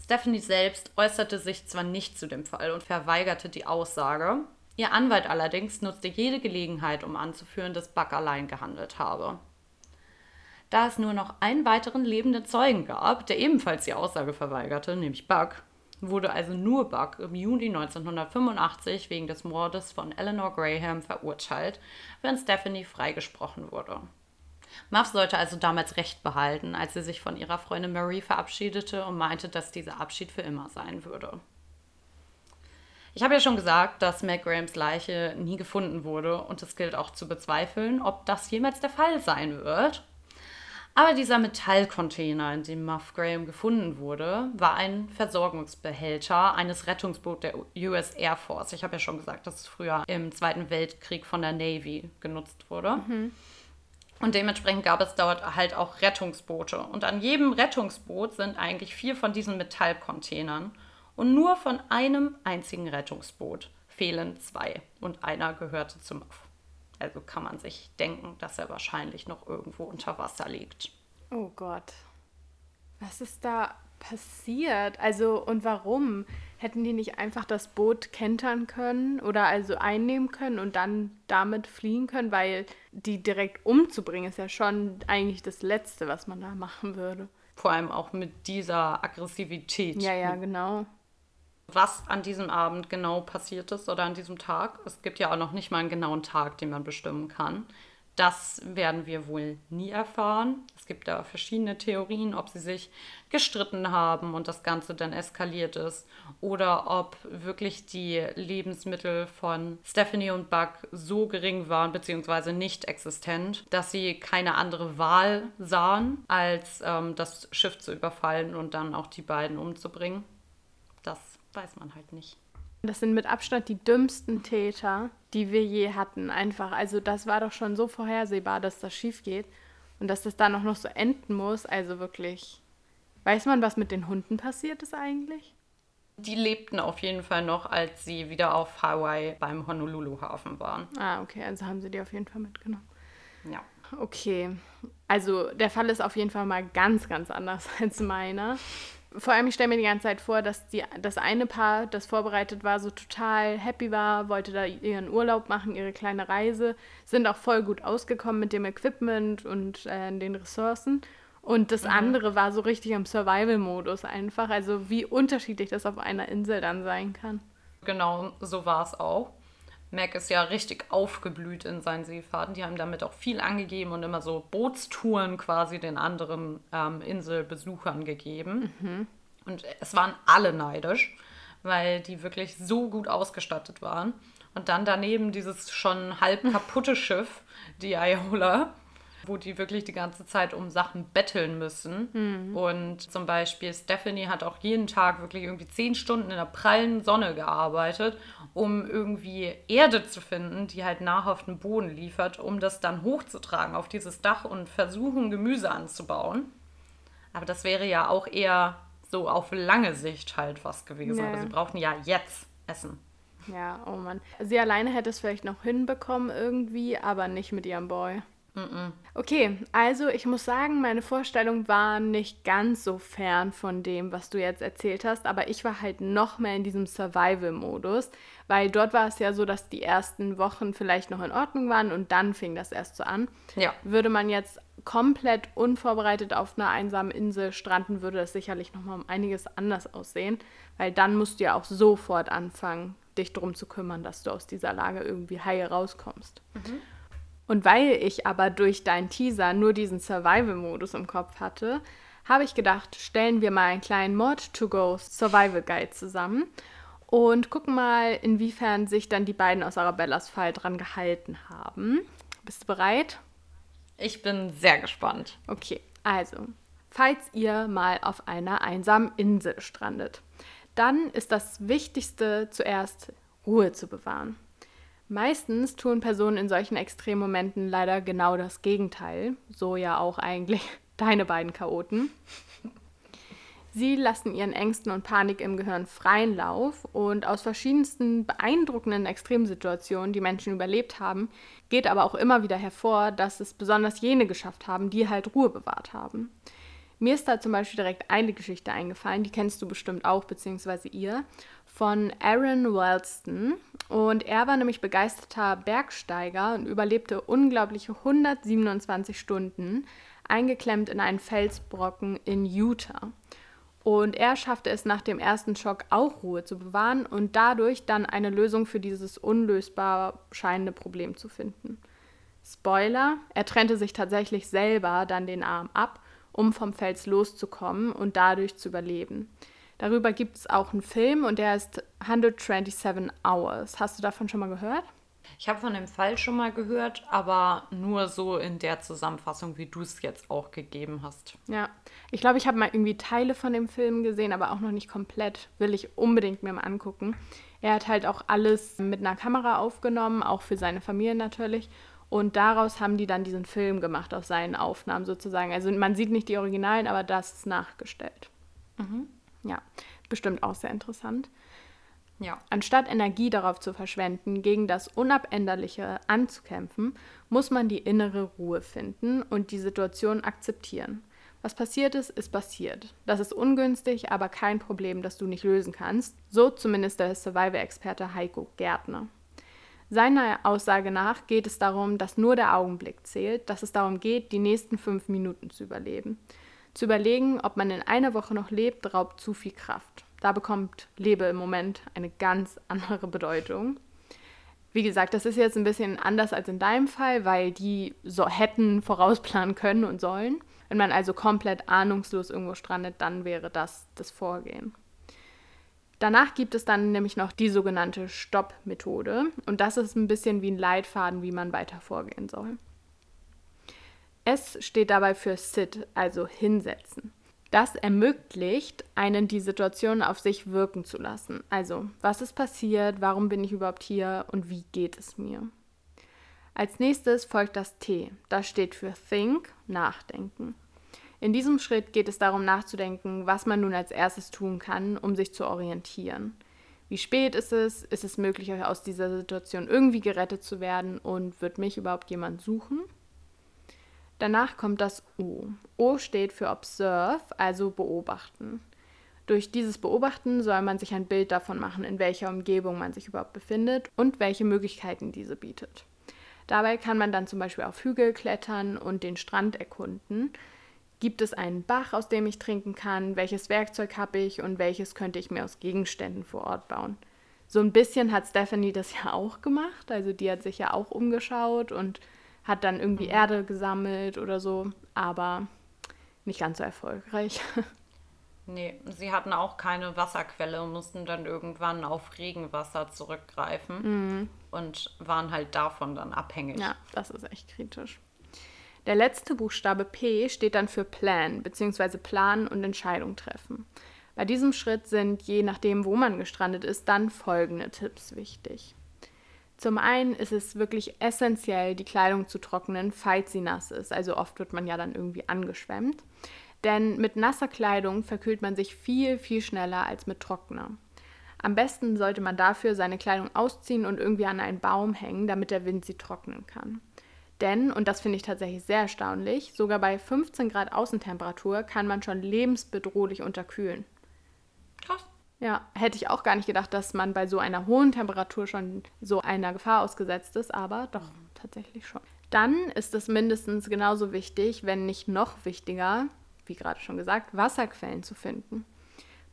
Stephanie selbst äußerte sich zwar nicht zu dem Fall und verweigerte die Aussage, ihr Anwalt allerdings nutzte jede Gelegenheit, um anzuführen, dass Buck allein gehandelt habe. Da es nur noch einen weiteren lebenden Zeugen gab, der ebenfalls die Aussage verweigerte, nämlich Buck, wurde also nur Buck im Juni 1985 wegen des Mordes von Eleanor Graham verurteilt, während Stephanie freigesprochen wurde. Muff sollte also damals Recht behalten, als sie sich von ihrer Freundin Marie verabschiedete und meinte, dass dieser Abschied für immer sein würde. Ich habe ja schon gesagt, dass Mac Grahams Leiche nie gefunden wurde und es gilt auch zu bezweifeln, ob das jemals der Fall sein wird. Aber dieser Metallcontainer, in dem Muff Graham gefunden wurde, war ein Versorgungsbehälter eines Rettungsboots der US Air Force. Ich habe ja schon gesagt, dass es früher im Zweiten Weltkrieg von der Navy genutzt wurde. Mhm. Und dementsprechend gab es dort halt auch Rettungsboote. Und an jedem Rettungsboot sind eigentlich vier von diesen Metallcontainern. Und nur von einem einzigen Rettungsboot fehlen zwei. Und einer gehörte zum Muff. Also kann man sich denken, dass er wahrscheinlich noch irgendwo unter Wasser liegt. Oh Gott. Was ist da passiert? Also und warum? Hätten die nicht einfach das Boot kentern können oder also einnehmen können und dann damit fliehen können? Weil die direkt umzubringen ist ja schon eigentlich das Letzte, was man da machen würde. Vor allem auch mit dieser Aggressivität. Ja, ja, genau was an diesem Abend genau passiert ist oder an diesem Tag. Es gibt ja auch noch nicht mal einen genauen Tag, den man bestimmen kann. Das werden wir wohl nie erfahren. Es gibt da verschiedene Theorien, ob sie sich gestritten haben und das Ganze dann eskaliert ist oder ob wirklich die Lebensmittel von Stephanie und Buck so gering waren bzw. nicht existent, dass sie keine andere Wahl sahen, als ähm, das Schiff zu überfallen und dann auch die beiden umzubringen. Das weiß man halt nicht. Das sind mit Abstand die dümmsten Täter, die wir je hatten. Einfach, also das war doch schon so vorhersehbar, dass das schief geht und dass das dann auch noch so enden muss. Also wirklich. Weiß man, was mit den Hunden passiert ist eigentlich? Die lebten auf jeden Fall noch, als sie wieder auf Hawaii beim Honolulu-Hafen waren. Ah, okay, also haben sie die auf jeden Fall mitgenommen. Ja. Okay, also der Fall ist auf jeden Fall mal ganz, ganz anders als meiner vor allem, ich stelle mir die ganze Zeit vor, dass die, das eine Paar, das vorbereitet war, so total happy war, wollte da ihren Urlaub machen, ihre kleine Reise, sind auch voll gut ausgekommen mit dem Equipment und äh, den Ressourcen. Und das mhm. andere war so richtig im Survival-Modus einfach. Also wie unterschiedlich das auf einer Insel dann sein kann. Genau, so war es auch. Mac ist ja richtig aufgeblüht in seinen Seefahrten. Die haben damit auch viel angegeben und immer so Bootstouren quasi den anderen ähm, Inselbesuchern gegeben. Mhm. Und es waren alle neidisch, weil die wirklich so gut ausgestattet waren. Und dann daneben dieses schon halb kaputte Schiff, die Iola, wo die wirklich die ganze Zeit um Sachen betteln müssen. Mhm. Und zum Beispiel Stephanie hat auch jeden Tag wirklich irgendwie zehn Stunden in der prallen Sonne gearbeitet, um irgendwie Erde zu finden, die halt nahrhaften Boden liefert, um das dann hochzutragen auf dieses Dach und versuchen, Gemüse anzubauen. Aber das wäre ja auch eher so auf lange Sicht halt was gewesen. Nee. Aber sie brauchten ja jetzt Essen. Ja, oh Mann. Sie alleine hätte es vielleicht noch hinbekommen irgendwie, aber nicht mit ihrem Boy. Okay, also ich muss sagen, meine Vorstellung war nicht ganz so fern von dem, was du jetzt erzählt hast, aber ich war halt noch mehr in diesem Survival-Modus, weil dort war es ja so, dass die ersten Wochen vielleicht noch in Ordnung waren und dann fing das erst so an. Ja. Würde man jetzt komplett unvorbereitet auf einer einsamen Insel stranden, würde das sicherlich noch mal um einiges anders aussehen, weil dann musst du ja auch sofort anfangen, dich darum zu kümmern, dass du aus dieser Lage irgendwie heil rauskommst. Mhm. Und weil ich aber durch deinen Teaser nur diesen Survival-Modus im Kopf hatte, habe ich gedacht, stellen wir mal einen kleinen Mod-to-Go Survival Guide zusammen und gucken mal, inwiefern sich dann die beiden aus Arabellas Fall dran gehalten haben. Bist du bereit? Ich bin sehr gespannt. Okay, also, falls ihr mal auf einer einsamen Insel strandet, dann ist das Wichtigste zuerst Ruhe zu bewahren. Meistens tun Personen in solchen Extremmomenten leider genau das Gegenteil. So ja auch eigentlich deine beiden Chaoten. Sie lassen ihren Ängsten und Panik im Gehirn freien Lauf und aus verschiedensten beeindruckenden Extremsituationen, die Menschen überlebt haben, geht aber auch immer wieder hervor, dass es besonders jene geschafft haben, die halt Ruhe bewahrt haben. Mir ist da zum Beispiel direkt eine Geschichte eingefallen, die kennst du bestimmt auch, beziehungsweise ihr, von Aaron Wellston. Und er war nämlich begeisterter Bergsteiger und überlebte unglaubliche 127 Stunden eingeklemmt in einen Felsbrocken in Utah. Und er schaffte es nach dem ersten Schock auch Ruhe zu bewahren und dadurch dann eine Lösung für dieses unlösbar scheinende Problem zu finden. Spoiler, er trennte sich tatsächlich selber dann den Arm ab, um vom Fels loszukommen und dadurch zu überleben. Darüber gibt es auch einen Film und der ist 127 Hours. Hast du davon schon mal gehört? Ich habe von dem Fall schon mal gehört, aber nur so in der Zusammenfassung, wie du es jetzt auch gegeben hast. Ja, ich glaube, ich habe mal irgendwie Teile von dem Film gesehen, aber auch noch nicht komplett. Will ich unbedingt mir mal angucken. Er hat halt auch alles mit einer Kamera aufgenommen, auch für seine Familie natürlich. Und daraus haben die dann diesen Film gemacht aus seinen Aufnahmen sozusagen. Also man sieht nicht die Originalen, aber das ist nachgestellt. Mhm. Ja, bestimmt auch sehr interessant. Ja. Anstatt Energie darauf zu verschwenden, gegen das Unabänderliche anzukämpfen, muss man die innere Ruhe finden und die Situation akzeptieren. Was passiert ist, ist passiert. Das ist ungünstig, aber kein Problem, das du nicht lösen kannst. So zumindest der Survivor-Experte Heiko Gärtner. Seiner Aussage nach geht es darum, dass nur der Augenblick zählt, dass es darum geht, die nächsten fünf Minuten zu überleben. Zu überlegen, ob man in einer Woche noch lebt, raubt zu viel Kraft. Da bekommt Lebe im Moment eine ganz andere Bedeutung. Wie gesagt, das ist jetzt ein bisschen anders als in deinem Fall, weil die so hätten vorausplanen können und sollen. Wenn man also komplett ahnungslos irgendwo strandet, dann wäre das das Vorgehen. Danach gibt es dann nämlich noch die sogenannte Stopp-Methode und das ist ein bisschen wie ein Leitfaden, wie man weiter vorgehen soll. S steht dabei für Sit, also hinsetzen. Das ermöglicht, einen die Situation auf sich wirken zu lassen. Also, was ist passiert, warum bin ich überhaupt hier und wie geht es mir? Als nächstes folgt das T. Das steht für Think, Nachdenken. In diesem Schritt geht es darum nachzudenken, was man nun als erstes tun kann, um sich zu orientieren. Wie spät ist es? Ist es möglich, aus dieser Situation irgendwie gerettet zu werden? Und wird mich überhaupt jemand suchen? Danach kommt das O. O steht für Observe, also beobachten. Durch dieses Beobachten soll man sich ein Bild davon machen, in welcher Umgebung man sich überhaupt befindet und welche Möglichkeiten diese bietet. Dabei kann man dann zum Beispiel auf Hügel klettern und den Strand erkunden. Gibt es einen Bach, aus dem ich trinken kann? Welches Werkzeug habe ich und welches könnte ich mir aus Gegenständen vor Ort bauen? So ein bisschen hat Stephanie das ja auch gemacht. Also die hat sich ja auch umgeschaut und hat dann irgendwie mhm. Erde gesammelt oder so, aber nicht ganz so erfolgreich. Nee, sie hatten auch keine Wasserquelle und mussten dann irgendwann auf Regenwasser zurückgreifen mhm. und waren halt davon dann abhängig. Ja, das ist echt kritisch. Der letzte Buchstabe P steht dann für Plan bzw. Plan und Entscheidung treffen. Bei diesem Schritt sind, je nachdem, wo man gestrandet ist, dann folgende Tipps wichtig. Zum einen ist es wirklich essentiell, die Kleidung zu trocknen, falls sie nass ist. Also oft wird man ja dann irgendwie angeschwemmt. Denn mit nasser Kleidung verkühlt man sich viel, viel schneller als mit trockener. Am besten sollte man dafür seine Kleidung ausziehen und irgendwie an einen Baum hängen, damit der Wind sie trocknen kann. Denn, und das finde ich tatsächlich sehr erstaunlich, sogar bei 15 Grad Außentemperatur kann man schon lebensbedrohlich unterkühlen. Ja, hätte ich auch gar nicht gedacht, dass man bei so einer hohen Temperatur schon so einer Gefahr ausgesetzt ist, aber doch mhm. tatsächlich schon. Dann ist es mindestens genauso wichtig, wenn nicht noch wichtiger, wie gerade schon gesagt, Wasserquellen zu finden.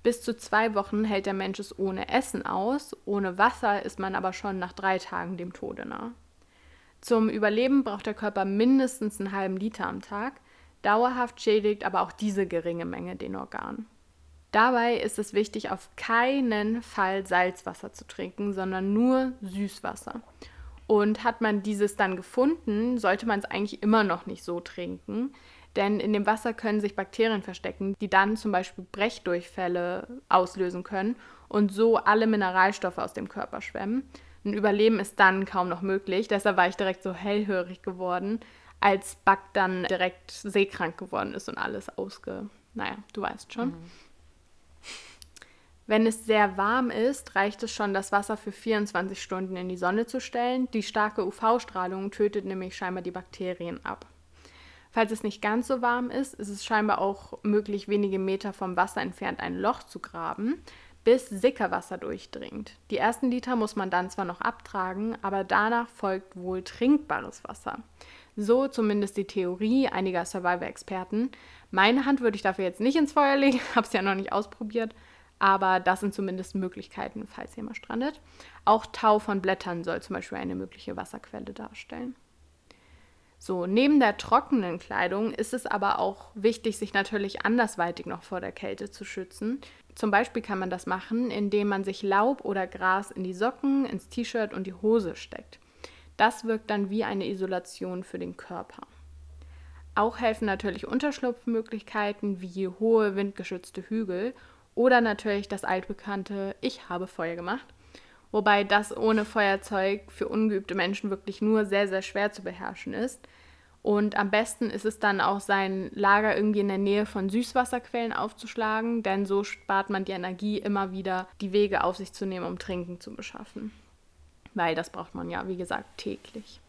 Bis zu zwei Wochen hält der Mensch es ohne Essen aus, ohne Wasser ist man aber schon nach drei Tagen dem Tode nah. Zum Überleben braucht der Körper mindestens einen halben Liter am Tag, dauerhaft schädigt aber auch diese geringe Menge den Organ. Dabei ist es wichtig, auf keinen Fall Salzwasser zu trinken, sondern nur Süßwasser. Und hat man dieses dann gefunden, sollte man es eigentlich immer noch nicht so trinken, denn in dem Wasser können sich Bakterien verstecken, die dann zum Beispiel Brechdurchfälle auslösen können und so alle Mineralstoffe aus dem Körper schwemmen. Ein Überleben ist dann kaum noch möglich. Deshalb war ich direkt so hellhörig geworden, als Buck dann direkt seekrank geworden ist und alles ausge... Naja, du weißt schon. Mhm. Wenn es sehr warm ist, reicht es schon, das Wasser für 24 Stunden in die Sonne zu stellen. Die starke UV-Strahlung tötet nämlich scheinbar die Bakterien ab. Falls es nicht ganz so warm ist, ist es scheinbar auch möglich, wenige Meter vom Wasser entfernt ein Loch zu graben, bis Sickerwasser durchdringt. Die ersten Liter muss man dann zwar noch abtragen, aber danach folgt wohl trinkbares Wasser. So zumindest die Theorie einiger Survivor-Experten. Meine Hand würde ich dafür jetzt nicht ins Feuer legen, habe es ja noch nicht ausprobiert, aber das sind zumindest Möglichkeiten, falls jemand strandet. Auch Tau von Blättern soll zum Beispiel eine mögliche Wasserquelle darstellen. So, neben der trockenen Kleidung ist es aber auch wichtig, sich natürlich andersweitig noch vor der Kälte zu schützen. Zum Beispiel kann man das machen, indem man sich Laub oder Gras in die Socken, ins T-Shirt und die Hose steckt. Das wirkt dann wie eine Isolation für den Körper. Auch helfen natürlich Unterschlupfmöglichkeiten wie hohe windgeschützte Hügel oder natürlich das altbekannte Ich habe Feuer gemacht. Wobei das ohne Feuerzeug für ungeübte Menschen wirklich nur sehr, sehr schwer zu beherrschen ist. Und am besten ist es dann auch, sein Lager irgendwie in der Nähe von Süßwasserquellen aufzuschlagen, denn so spart man die Energie, immer wieder die Wege auf sich zu nehmen, um Trinken zu beschaffen. Weil das braucht man ja, wie gesagt, täglich.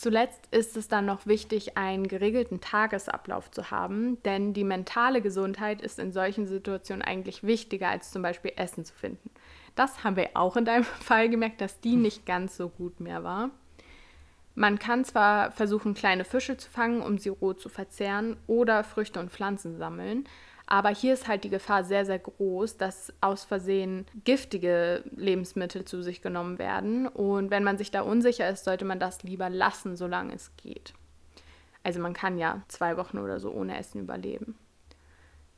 Zuletzt ist es dann noch wichtig, einen geregelten Tagesablauf zu haben, denn die mentale Gesundheit ist in solchen Situationen eigentlich wichtiger als zum Beispiel Essen zu finden. Das haben wir auch in deinem Fall gemerkt, dass die nicht ganz so gut mehr war. Man kann zwar versuchen, kleine Fische zu fangen, um sie roh zu verzehren, oder Früchte und Pflanzen sammeln, aber hier ist halt die Gefahr sehr, sehr groß, dass aus Versehen giftige Lebensmittel zu sich genommen werden. Und wenn man sich da unsicher ist, sollte man das lieber lassen, solange es geht. Also man kann ja zwei Wochen oder so ohne Essen überleben.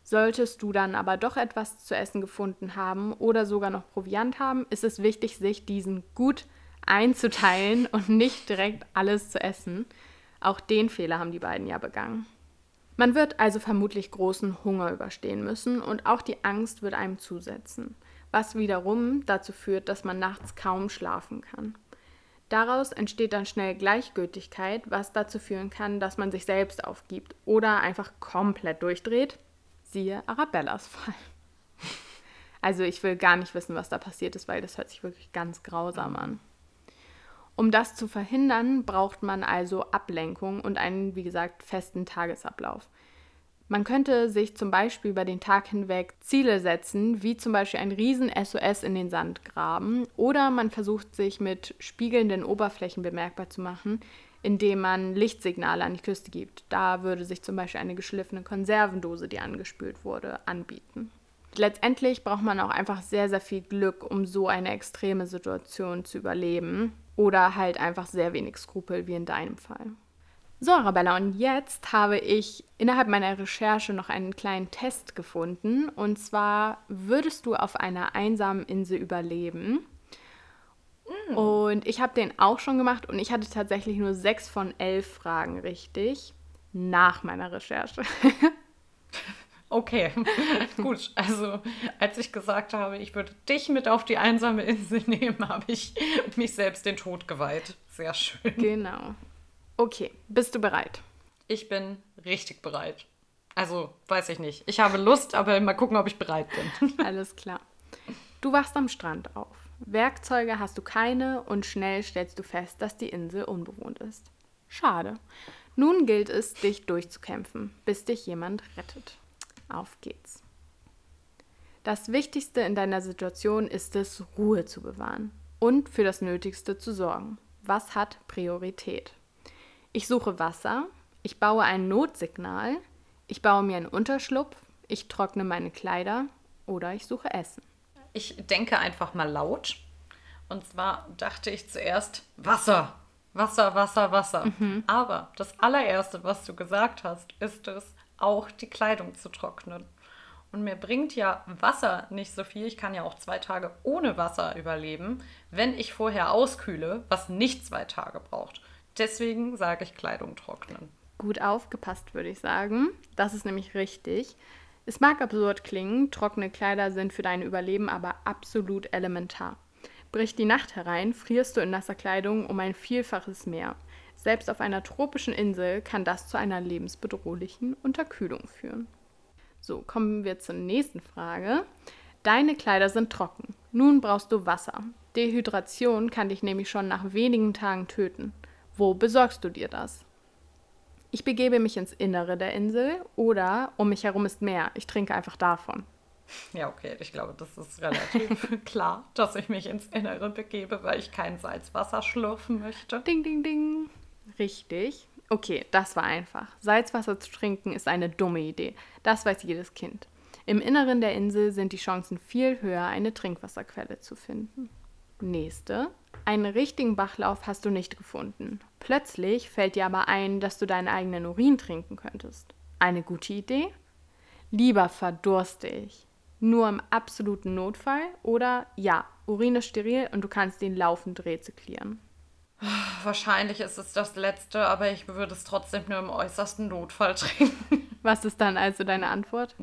Solltest du dann aber doch etwas zu essen gefunden haben oder sogar noch Proviant haben, ist es wichtig, sich diesen gut einzuteilen und nicht direkt alles zu essen. Auch den Fehler haben die beiden ja begangen. Man wird also vermutlich großen Hunger überstehen müssen und auch die Angst wird einem zusetzen, was wiederum dazu führt, dass man nachts kaum schlafen kann. Daraus entsteht dann schnell Gleichgültigkeit, was dazu führen kann, dass man sich selbst aufgibt oder einfach komplett durchdreht. Siehe Arabellas Fall. Also ich will gar nicht wissen, was da passiert ist, weil das hört sich wirklich ganz grausam an. Um das zu verhindern, braucht man also Ablenkung und einen, wie gesagt, festen Tagesablauf. Man könnte sich zum Beispiel über den Tag hinweg Ziele setzen, wie zum Beispiel ein riesen SOS in den Sand graben, oder man versucht sich mit spiegelnden Oberflächen bemerkbar zu machen, indem man Lichtsignale an die Küste gibt. Da würde sich zum Beispiel eine geschliffene Konservendose, die angespült wurde, anbieten. Letztendlich braucht man auch einfach sehr, sehr viel Glück, um so eine extreme Situation zu überleben oder halt einfach sehr wenig Skrupel, wie in deinem Fall. So, Arabella, und jetzt habe ich innerhalb meiner Recherche noch einen kleinen Test gefunden. Und zwar, würdest du auf einer einsamen Insel überleben? Mm. Und ich habe den auch schon gemacht und ich hatte tatsächlich nur sechs von elf Fragen richtig nach meiner Recherche. Okay, gut. Also als ich gesagt habe, ich würde dich mit auf die einsame Insel nehmen, habe ich mich selbst den Tod geweiht. Sehr schön. Genau. Okay, bist du bereit? Ich bin richtig bereit. Also, weiß ich nicht. Ich habe Lust, aber mal gucken, ob ich bereit bin. Alles klar. Du wachst am Strand auf. Werkzeuge hast du keine und schnell stellst du fest, dass die Insel unbewohnt ist. Schade. Nun gilt es, dich durchzukämpfen, bis dich jemand rettet. Auf geht's. Das Wichtigste in deiner Situation ist es, Ruhe zu bewahren und für das Nötigste zu sorgen. Was hat Priorität? Ich suche Wasser, ich baue ein Notsignal, ich baue mir einen Unterschlupf, ich trockne meine Kleider oder ich suche Essen. Ich denke einfach mal laut. Und zwar dachte ich zuerst Wasser, Wasser, Wasser, Wasser. Mhm. Aber das allererste, was du gesagt hast, ist es, auch die Kleidung zu trocknen. Und mir bringt ja Wasser nicht so viel. Ich kann ja auch zwei Tage ohne Wasser überleben, wenn ich vorher auskühle, was nicht zwei Tage braucht. Deswegen sage ich Kleidung trocknen. Gut aufgepasst, würde ich sagen. Das ist nämlich richtig. Es mag absurd klingen, trockene Kleider sind für dein Überleben aber absolut elementar. Bricht die Nacht herein, frierst du in nasser Kleidung um ein Vielfaches mehr. Selbst auf einer tropischen Insel kann das zu einer lebensbedrohlichen Unterkühlung führen. So, kommen wir zur nächsten Frage. Deine Kleider sind trocken. Nun brauchst du Wasser. Dehydration kann dich nämlich schon nach wenigen Tagen töten. Wo besorgst du dir das? Ich begebe mich ins Innere der Insel oder um mich herum ist Meer. Ich trinke einfach davon. Ja, okay, ich glaube, das ist relativ klar, dass ich mich ins Innere begebe, weil ich kein Salzwasser schlürfen möchte. Ding, ding, ding. Richtig. Okay, das war einfach. Salzwasser zu trinken ist eine dumme Idee. Das weiß jedes Kind. Im Inneren der Insel sind die Chancen viel höher, eine Trinkwasserquelle zu finden. Nächste. Einen richtigen Bachlauf hast du nicht gefunden. Plötzlich fällt dir aber ein, dass du deinen eigenen Urin trinken könntest. Eine gute Idee? Lieber verdurste ich. Nur im absoluten Notfall oder ja, Urin ist steril und du kannst ihn laufend rezyklieren. Wahrscheinlich ist es das letzte, aber ich würde es trotzdem nur im äußersten Notfall trinken. Was ist dann also deine Antwort?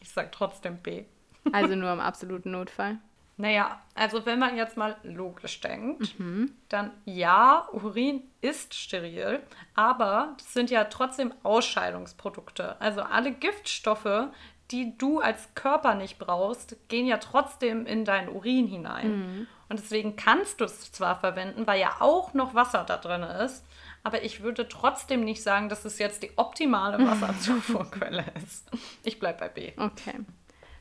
Ich sag trotzdem B. Also nur im absoluten Notfall. Naja, also wenn man jetzt mal logisch denkt, mhm. dann ja, Urin ist steril, aber das sind ja trotzdem Ausscheidungsprodukte. Also alle Giftstoffe, die du als Körper nicht brauchst, gehen ja trotzdem in dein Urin hinein. Mhm. Und deswegen kannst du es zwar verwenden, weil ja auch noch Wasser da drin ist, aber ich würde trotzdem nicht sagen, dass es jetzt die optimale Wasserzufuhrquelle ist. Ich bleibe bei B. Okay,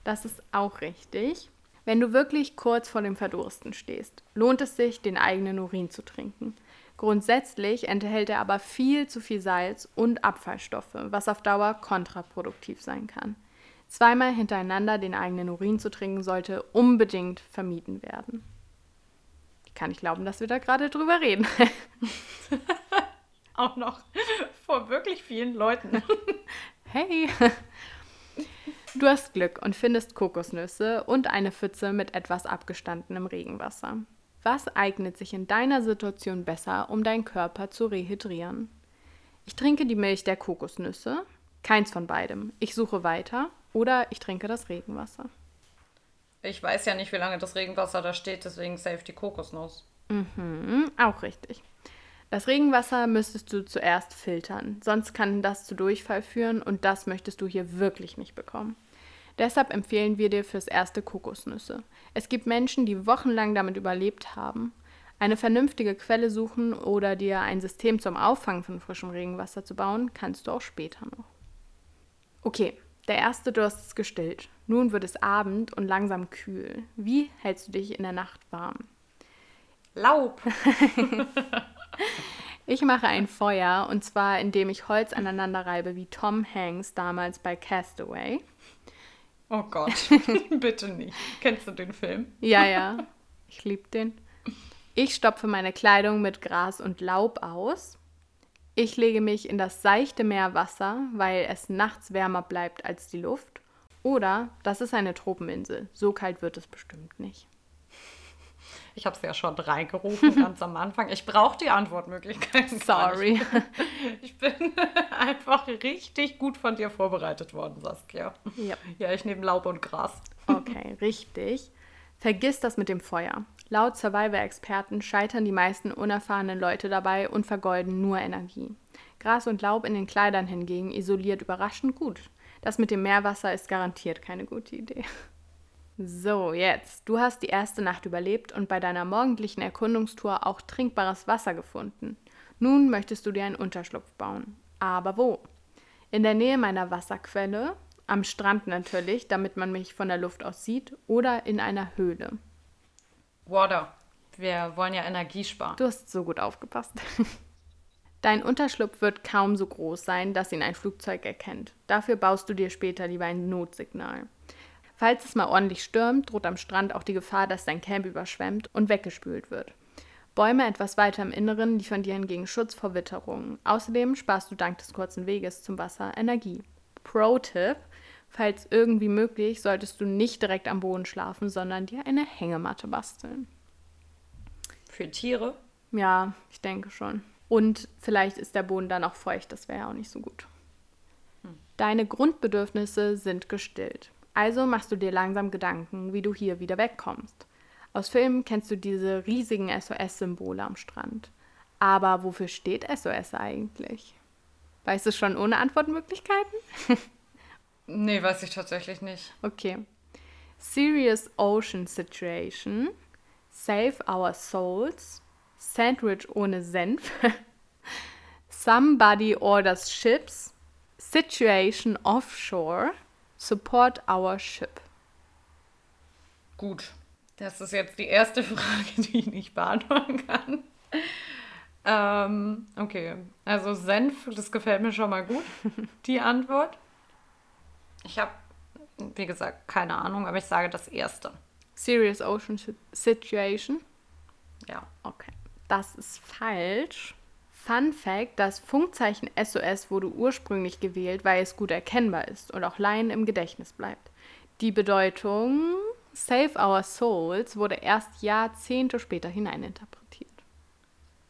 das ist auch richtig. Wenn du wirklich kurz vor dem Verdursten stehst, lohnt es sich, den eigenen Urin zu trinken. Grundsätzlich enthält er aber viel zu viel Salz und Abfallstoffe, was auf Dauer kontraproduktiv sein kann. Zweimal hintereinander den eigenen Urin zu trinken sollte unbedingt vermieden werden. Ich kann nicht glauben, dass wir da gerade drüber reden. Auch noch vor wirklich vielen Leuten. hey! Du hast Glück und findest Kokosnüsse und eine Pfütze mit etwas abgestandenem Regenwasser. Was eignet sich in deiner Situation besser, um deinen Körper zu rehydrieren? Ich trinke die Milch der Kokosnüsse. Keins von beidem. Ich suche weiter oder ich trinke das Regenwasser. Ich weiß ja nicht, wie lange das Regenwasser da steht, deswegen safe die Kokosnuss. Mhm, auch richtig. Das Regenwasser müsstest du zuerst filtern, sonst kann das zu Durchfall führen und das möchtest du hier wirklich nicht bekommen. Deshalb empfehlen wir dir fürs erste Kokosnüsse. Es gibt Menschen, die wochenlang damit überlebt haben. Eine vernünftige Quelle suchen oder dir ein System zum Auffangen von frischem Regenwasser zu bauen, kannst du auch später noch. Okay, der erste Durst ist gestillt. Nun wird es Abend und langsam kühl. Wie hältst du dich in der Nacht warm? Laub. Ich mache ein Feuer und zwar indem ich Holz aneinander reibe, wie Tom Hanks damals bei Castaway. Oh Gott, bitte nicht. Kennst du den Film? Ja, ja. Ich liebe den. Ich stopfe meine Kleidung mit Gras und Laub aus. Ich lege mich in das seichte Meerwasser, weil es nachts wärmer bleibt als die Luft. Oder das ist eine Tropeninsel. So kalt wird es bestimmt nicht. Ich habe es ja schon reingerufen ganz am Anfang. Ich brauche die Antwortmöglichkeiten. Sorry. Ich bin einfach richtig gut von dir vorbereitet worden, Saskia. Ja. Ja, ich nehme Laub und Gras. Okay, richtig. Vergiss das mit dem Feuer. Laut Survivor-Experten scheitern die meisten unerfahrenen Leute dabei und vergeuden nur Energie. Gras und Laub in den Kleidern hingegen isoliert überraschend gut. Das mit dem Meerwasser ist garantiert keine gute Idee. So, jetzt. Du hast die erste Nacht überlebt und bei deiner morgendlichen Erkundungstour auch trinkbares Wasser gefunden. Nun möchtest du dir einen Unterschlupf bauen. Aber wo? In der Nähe meiner Wasserquelle, am Strand natürlich, damit man mich von der Luft aus sieht, oder in einer Höhle. Water. Wir wollen ja Energie sparen. Du hast so gut aufgepasst. Dein Unterschlupf wird kaum so groß sein, dass ihn ein Flugzeug erkennt. Dafür baust du dir später lieber ein Notsignal. Falls es mal ordentlich stürmt, droht am Strand auch die Gefahr, dass dein Camp überschwemmt und weggespült wird. Bäume etwas weiter im Inneren liefern dir hingegen Schutz vor Witterungen. Außerdem sparst du dank des kurzen Weges zum Wasser Energie. Pro-Tipp: Falls irgendwie möglich, solltest du nicht direkt am Boden schlafen, sondern dir eine Hängematte basteln. Für Tiere? Ja, ich denke schon. Und vielleicht ist der Boden dann auch feucht, das wäre ja auch nicht so gut. Hm. Deine Grundbedürfnisse sind gestillt. Also machst du dir langsam Gedanken, wie du hier wieder wegkommst. Aus Filmen kennst du diese riesigen SOS-Symbole am Strand. Aber wofür steht SOS eigentlich? Weißt du schon ohne Antwortmöglichkeiten? nee, weiß ich tatsächlich nicht. Okay. Serious Ocean Situation, Save Our Souls, Sandwich ohne Senf, Somebody Orders Ships, Situation Offshore, Support Our Ship. Gut, das ist jetzt die erste Frage, die ich nicht beantworten kann. Ähm, okay, also Senf, das gefällt mir schon mal gut, die Antwort. Ich habe, wie gesagt, keine Ahnung, aber ich sage das erste. Serious Ocean Situation? Ja. Okay, das ist falsch. Fun Fact: Das Funkzeichen SOS wurde ursprünglich gewählt, weil es gut erkennbar ist und auch Laien im Gedächtnis bleibt. Die Bedeutung Save Our Souls wurde erst Jahrzehnte später hineininterpretiert.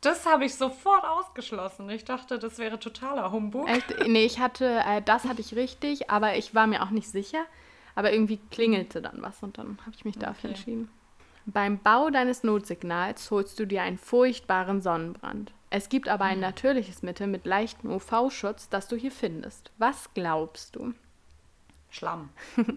Das habe ich sofort ausgeschlossen. Ich dachte, das wäre totaler Humbug. Echt? Nee, ich hatte, äh, das hatte ich richtig, aber ich war mir auch nicht sicher. Aber irgendwie klingelte dann was und dann habe ich mich dafür okay. entschieden. Beim Bau deines Notsignals holst du dir einen furchtbaren Sonnenbrand. Es gibt aber ein hm. natürliches Mittel mit leichtem UV-Schutz, das du hier findest. Was glaubst du? Schlamm.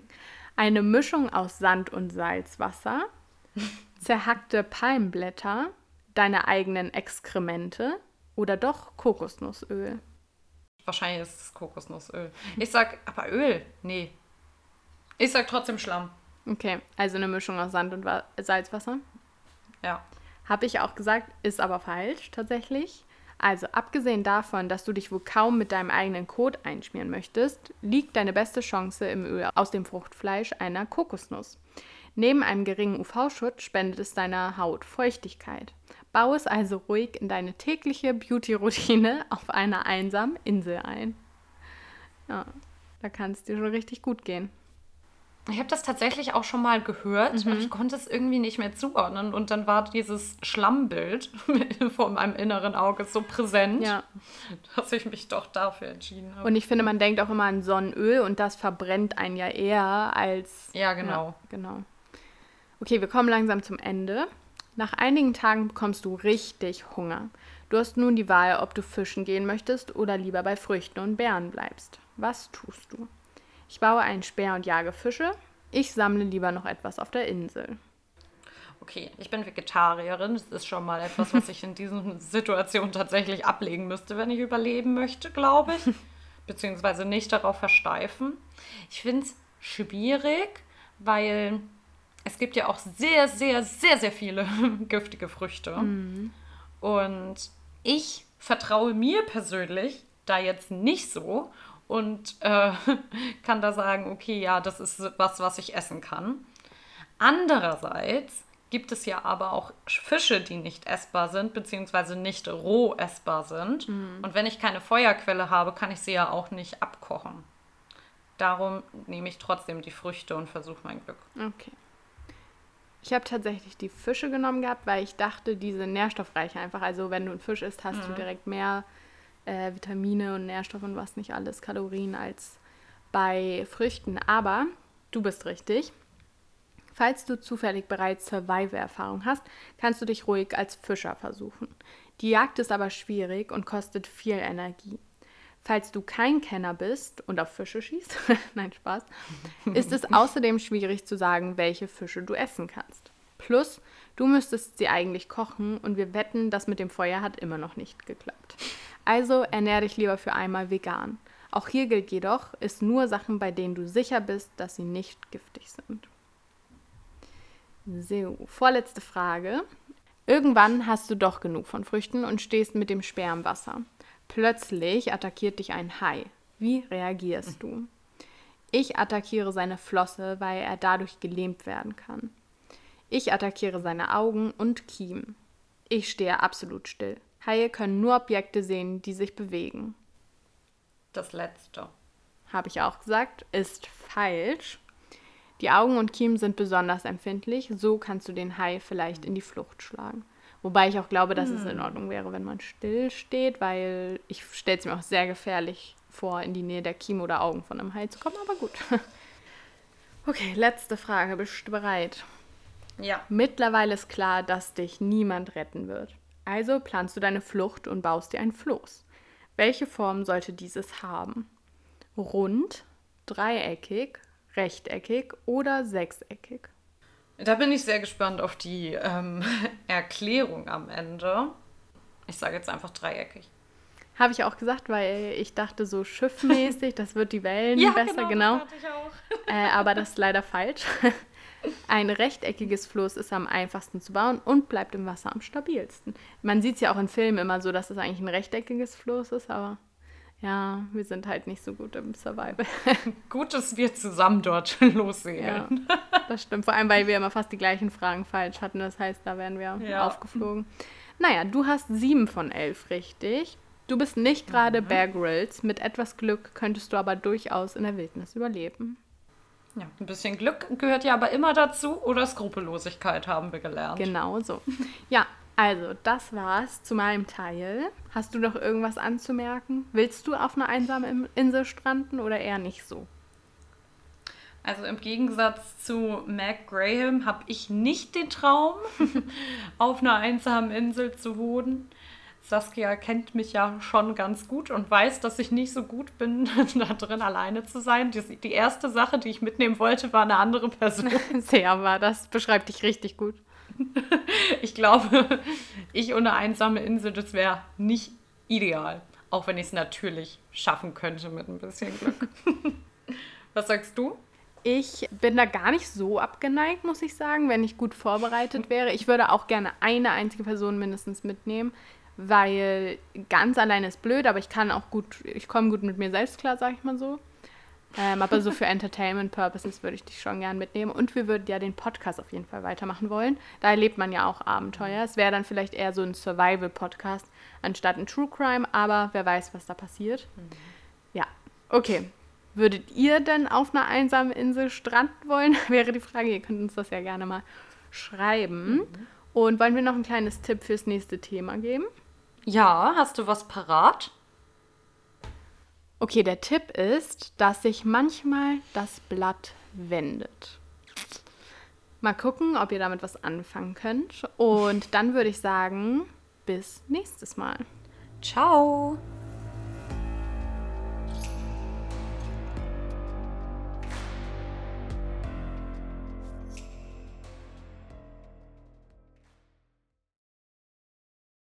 Eine Mischung aus Sand und Salzwasser, zerhackte Palmblätter, deine eigenen Exkremente oder doch Kokosnussöl? Wahrscheinlich ist es Kokosnussöl. Ich sag, aber Öl? Nee. Ich sag trotzdem Schlamm. Okay, also eine Mischung aus Sand und Salzwasser? Ja. Habe ich auch gesagt, ist aber falsch tatsächlich. Also, abgesehen davon, dass du dich wohl kaum mit deinem eigenen Kot einschmieren möchtest, liegt deine beste Chance im Öl aus dem Fruchtfleisch einer Kokosnuss. Neben einem geringen UV-Schutz spendet es deiner Haut Feuchtigkeit. Bau es also ruhig in deine tägliche Beauty-Routine auf einer einsamen Insel ein. Ja, da kann es dir schon richtig gut gehen. Ich habe das tatsächlich auch schon mal gehört, mhm. aber ich konnte es irgendwie nicht mehr zuordnen. Und dann war dieses Schlammbild vor meinem inneren Auge so präsent, ja. dass ich mich doch dafür entschieden habe. Und ich finde, man denkt auch immer an Sonnenöl und das verbrennt einen ja eher als. Ja, genau. Ja, genau. Okay, wir kommen langsam zum Ende. Nach einigen Tagen bekommst du richtig Hunger. Du hast nun die Wahl, ob du fischen gehen möchtest oder lieber bei Früchten und Beeren bleibst. Was tust du? Ich baue einen Speer und jage Fische. Ich sammle lieber noch etwas auf der Insel. Okay, ich bin Vegetarierin. Das ist schon mal etwas, was ich in diesen Situationen tatsächlich ablegen müsste, wenn ich überleben möchte, glaube ich. Beziehungsweise nicht darauf versteifen. Ich finde es schwierig, weil es gibt ja auch sehr, sehr, sehr, sehr viele giftige Früchte. Mhm. Und ich vertraue mir persönlich da jetzt nicht so und äh, kann da sagen, okay, ja, das ist was, was ich essen kann. Andererseits gibt es ja aber auch Fische, die nicht essbar sind, beziehungsweise nicht roh essbar sind. Mhm. Und wenn ich keine Feuerquelle habe, kann ich sie ja auch nicht abkochen. Darum nehme ich trotzdem die Früchte und versuche mein Glück. Okay. Ich habe tatsächlich die Fische genommen gehabt, weil ich dachte, die sind nährstoffreicher einfach. Also wenn du einen Fisch isst, hast mhm. du direkt mehr äh, Vitamine und Nährstoffe und was nicht alles, Kalorien als bei Früchten. Aber du bist richtig. Falls du zufällig bereits Survival-Erfahrung hast, kannst du dich ruhig als Fischer versuchen. Die Jagd ist aber schwierig und kostet viel Energie. Falls du kein Kenner bist und auf Fische schießt, nein, Spaß, ist es außerdem schwierig zu sagen, welche Fische du essen kannst. Plus, du müsstest sie eigentlich kochen und wir wetten, das mit dem Feuer hat immer noch nicht geklappt. Also ernähr dich lieber für einmal vegan. Auch hier gilt jedoch, isst nur Sachen, bei denen du sicher bist, dass sie nicht giftig sind. So, vorletzte Frage. Irgendwann hast du doch genug von Früchten und stehst mit dem Speer im Wasser. Plötzlich attackiert dich ein Hai. Wie reagierst du? Ich attackiere seine Flosse, weil er dadurch gelähmt werden kann. Ich attackiere seine Augen und Kiemen. Ich stehe absolut still. Haie können nur Objekte sehen, die sich bewegen. Das letzte. Habe ich auch gesagt, ist falsch. Die Augen und Kiemen sind besonders empfindlich, so kannst du den Hai vielleicht in die Flucht schlagen. Wobei ich auch glaube, dass hm. es in hm. Ordnung wäre, wenn man still steht, weil ich stelle es mir auch sehr gefährlich vor, in die Nähe der Kiemen oder Augen von einem Hai zu kommen, aber gut. Okay, letzte Frage. Bist du bereit? Ja. Mittlerweile ist klar, dass dich niemand retten wird. Also planst du deine Flucht und baust dir ein Floß. Welche Form sollte dieses haben? Rund, dreieckig, rechteckig oder sechseckig? Da bin ich sehr gespannt auf die ähm, Erklärung am Ende. Ich sage jetzt einfach dreieckig. Habe ich auch gesagt, weil ich dachte, so schiffmäßig, das wird die Wellen Ja, besser, genau, genau. das ich auch. Äh, aber das ist leider falsch. Ein rechteckiges Floß ist am einfachsten zu bauen und bleibt im Wasser am stabilsten. Man sieht es ja auch in Filmen immer so, dass es eigentlich ein rechteckiges Floß ist, aber ja, wir sind halt nicht so gut im Survival. Gut, dass wir zusammen dort lossegeln. ja, das stimmt. Vor allem, weil wir immer fast die gleichen Fragen falsch hatten. Das heißt, da wären wir Ja. aufgeflogen. Naja, du hast sieben von elf richtig. Du bist nicht gerade Bear Grylls. Mit etwas Glück könntest du aber durchaus in der Wildnis überleben. Ja, ein bisschen Glück gehört ja aber immer dazu oder Skrupellosigkeit haben wir gelernt. Genau so. Ja, also das war's zu meinem Teil. Hast du noch irgendwas anzumerken? Willst du auf einer einsamen Insel stranden oder eher nicht so? Also im Gegensatz zu Mac Graham habe ich nicht den Traum, auf einer einsamen Insel zu wohnen. Saskia kennt mich ja schon ganz gut und weiß, dass ich nicht so gut bin, da drin alleine zu sein. Die, die erste Sache, die ich mitnehmen wollte, war eine andere Person. Sehr war, das beschreibt dich richtig gut. Ich glaube, ich eine einsame Insel, das wäre nicht ideal. Auch wenn ich es natürlich schaffen könnte mit ein bisschen Glück. Was sagst du? Ich bin da gar nicht so abgeneigt, muss ich sagen, wenn ich gut vorbereitet wäre. Ich würde auch gerne eine einzige Person mindestens mitnehmen, weil ganz alleine ist blöd, aber ich kann auch gut, ich komme gut mit mir selbst klar, sag ich mal so. Ähm, aber so für Entertainment Purposes würde ich dich schon gern mitnehmen. Und wir würden ja den Podcast auf jeden Fall weitermachen wollen. Da erlebt man ja auch Abenteuer. Es wäre dann vielleicht eher so ein Survival-Podcast anstatt ein True Crime, aber wer weiß, was da passiert. Ja, okay. Würdet ihr denn auf einer einsamen Insel stranden wollen? Wäre die Frage. Ihr könnt uns das ja gerne mal schreiben. Und wollen wir noch ein kleines Tipp fürs nächste Thema geben? Ja, hast du was parat? Okay, der Tipp ist, dass sich manchmal das Blatt wendet. Mal gucken, ob ihr damit was anfangen könnt. Und dann würde ich sagen, bis nächstes Mal. Ciao!